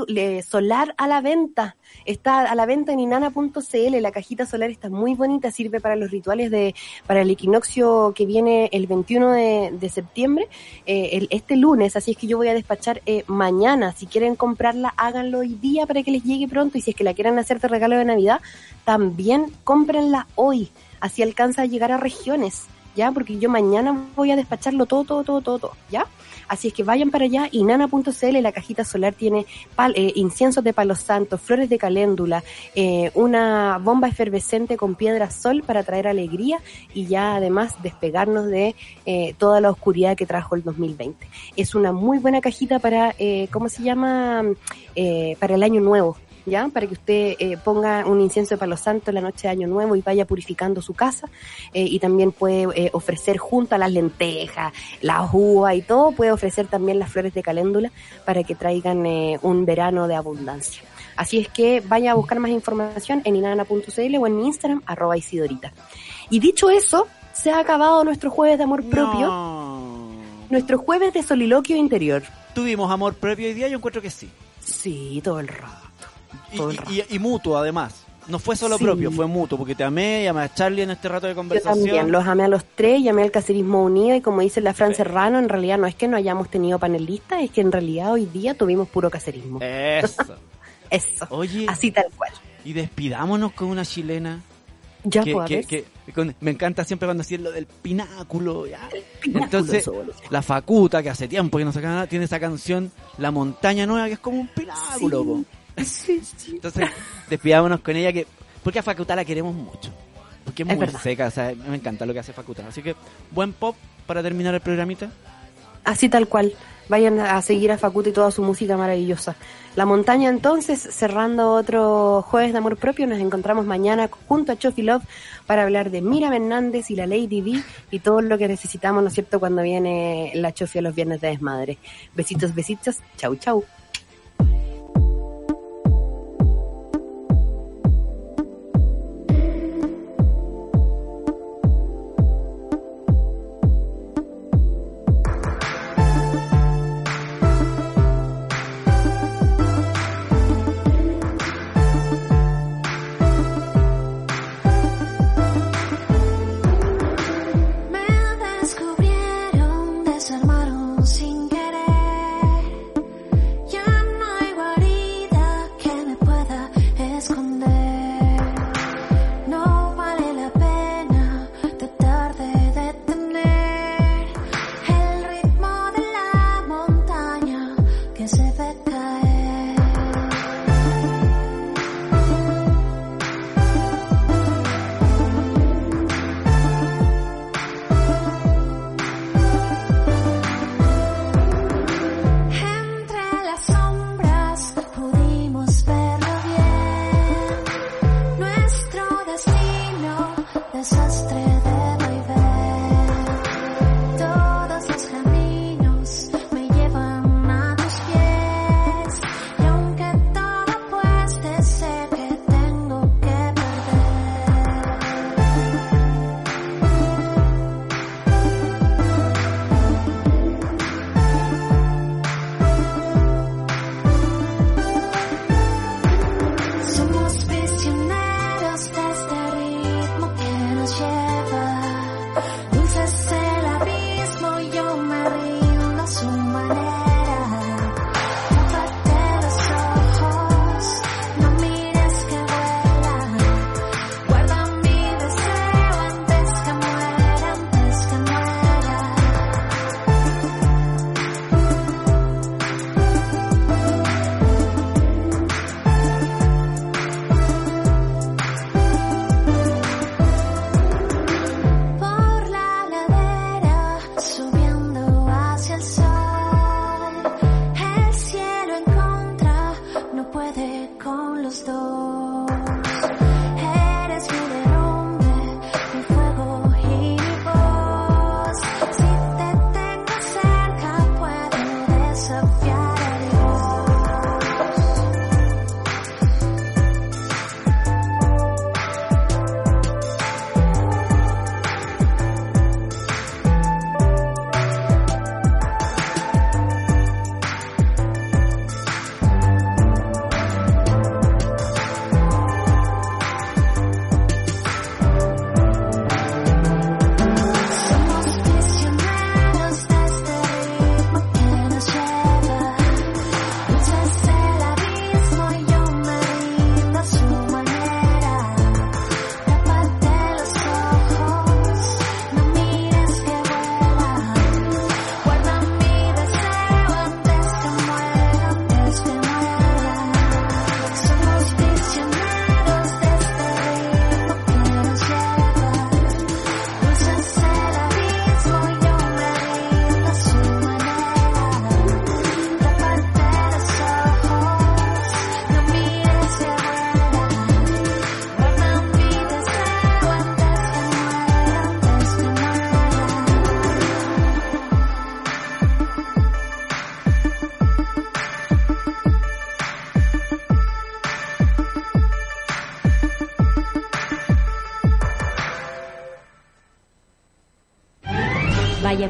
solar a la venta. Está a la venta en inana.cl. La cajita solar está muy bonita, sirve para los rituales de para el equinoccio que viene el 21 de, septiembre, eh, el- este lunes. Así es que yo voy a despachar eh, mañana. Si quieren comprarla, háganlo hoy día para que les llegue pronto. Y si es que la quieren hacer de regalo de Navidad, también cómprenla hoy. Así alcanza a llegar a regiones. ¿Ya? Porque yo mañana voy a despacharlo todo, todo, todo, todo, todo, ¿ya? Así es que vayan para allá y nana.cl, la cajita solar tiene pal- eh, inciensos de palo santo, flores de caléndula, eh, una bomba efervescente con piedra sol para traer alegría y ya además despegarnos de eh, toda la oscuridad que trajo el 2020. Es una muy buena cajita para, eh, ¿cómo se llama? Eh, para el año nuevo. ¿Ya? Para que usted eh, ponga un incienso de palo santo en la noche de Año Nuevo y vaya purificando su casa eh, y también puede eh, ofrecer junto a las lentejas, las uvas y todo, puede ofrecer también las flores de caléndula para que traigan eh, un verano de abundancia. Así es que vaya a buscar más información en inana.cl o en mi Instagram, arroba Isidorita. Y dicho eso, se ha acabado nuestro jueves de amor propio, No. nuestro jueves de soliloquio interior. ¿Tuvimos amor propio hoy día? Yo encuentro que sí. Sí, todo el rato. Y, Todo el y- y- y mutuo, además. No fue solo Sí. propio, fue mutuo, porque te amé, llamé a Charlie en este rato de Yo conversación. también, los amé a los tres, llamé al cacerismo unido y como dice la Fran Serrano, en realidad no es que no hayamos tenido panelistas, es que en realidad hoy día tuvimos puro cacerismo. Eso. Eso, Oye, así tal cual. y despidámonos con una chilena. Ya que, pues, a que- ver. que- con- me encanta siempre cuando decís lo del pináculo. ya. Pináculo Entonces, la Facuta, que hace tiempo que no saca nada, tiene esa canción La Montaña Nueva, que es como un pináculo. Sí, sí. Entonces, despidámonos con ella, que porque a Facuta la queremos mucho. Porque es, Es muy verdad. seca, o sea, me encanta lo que hace Facuta. Así que, buen pop para terminar el programita. Así tal cual. Vayan a seguir a Facuta y toda su música maravillosa. La montaña entonces, cerrando otro jueves de amor propio, nos encontramos mañana junto a Chofi Love para hablar de Mira Hernández y la Lady D y todo lo que necesitamos, ¿no es cierto?, cuando viene la Chofi a los viernes de desmadre. Besitos, besitos. Chau, chau.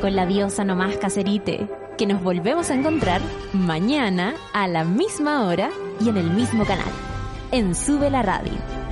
Con la diosa nomás caserite, que nos volvemos a encontrar mañana a la misma hora y en el mismo canal, en Sube la Radio.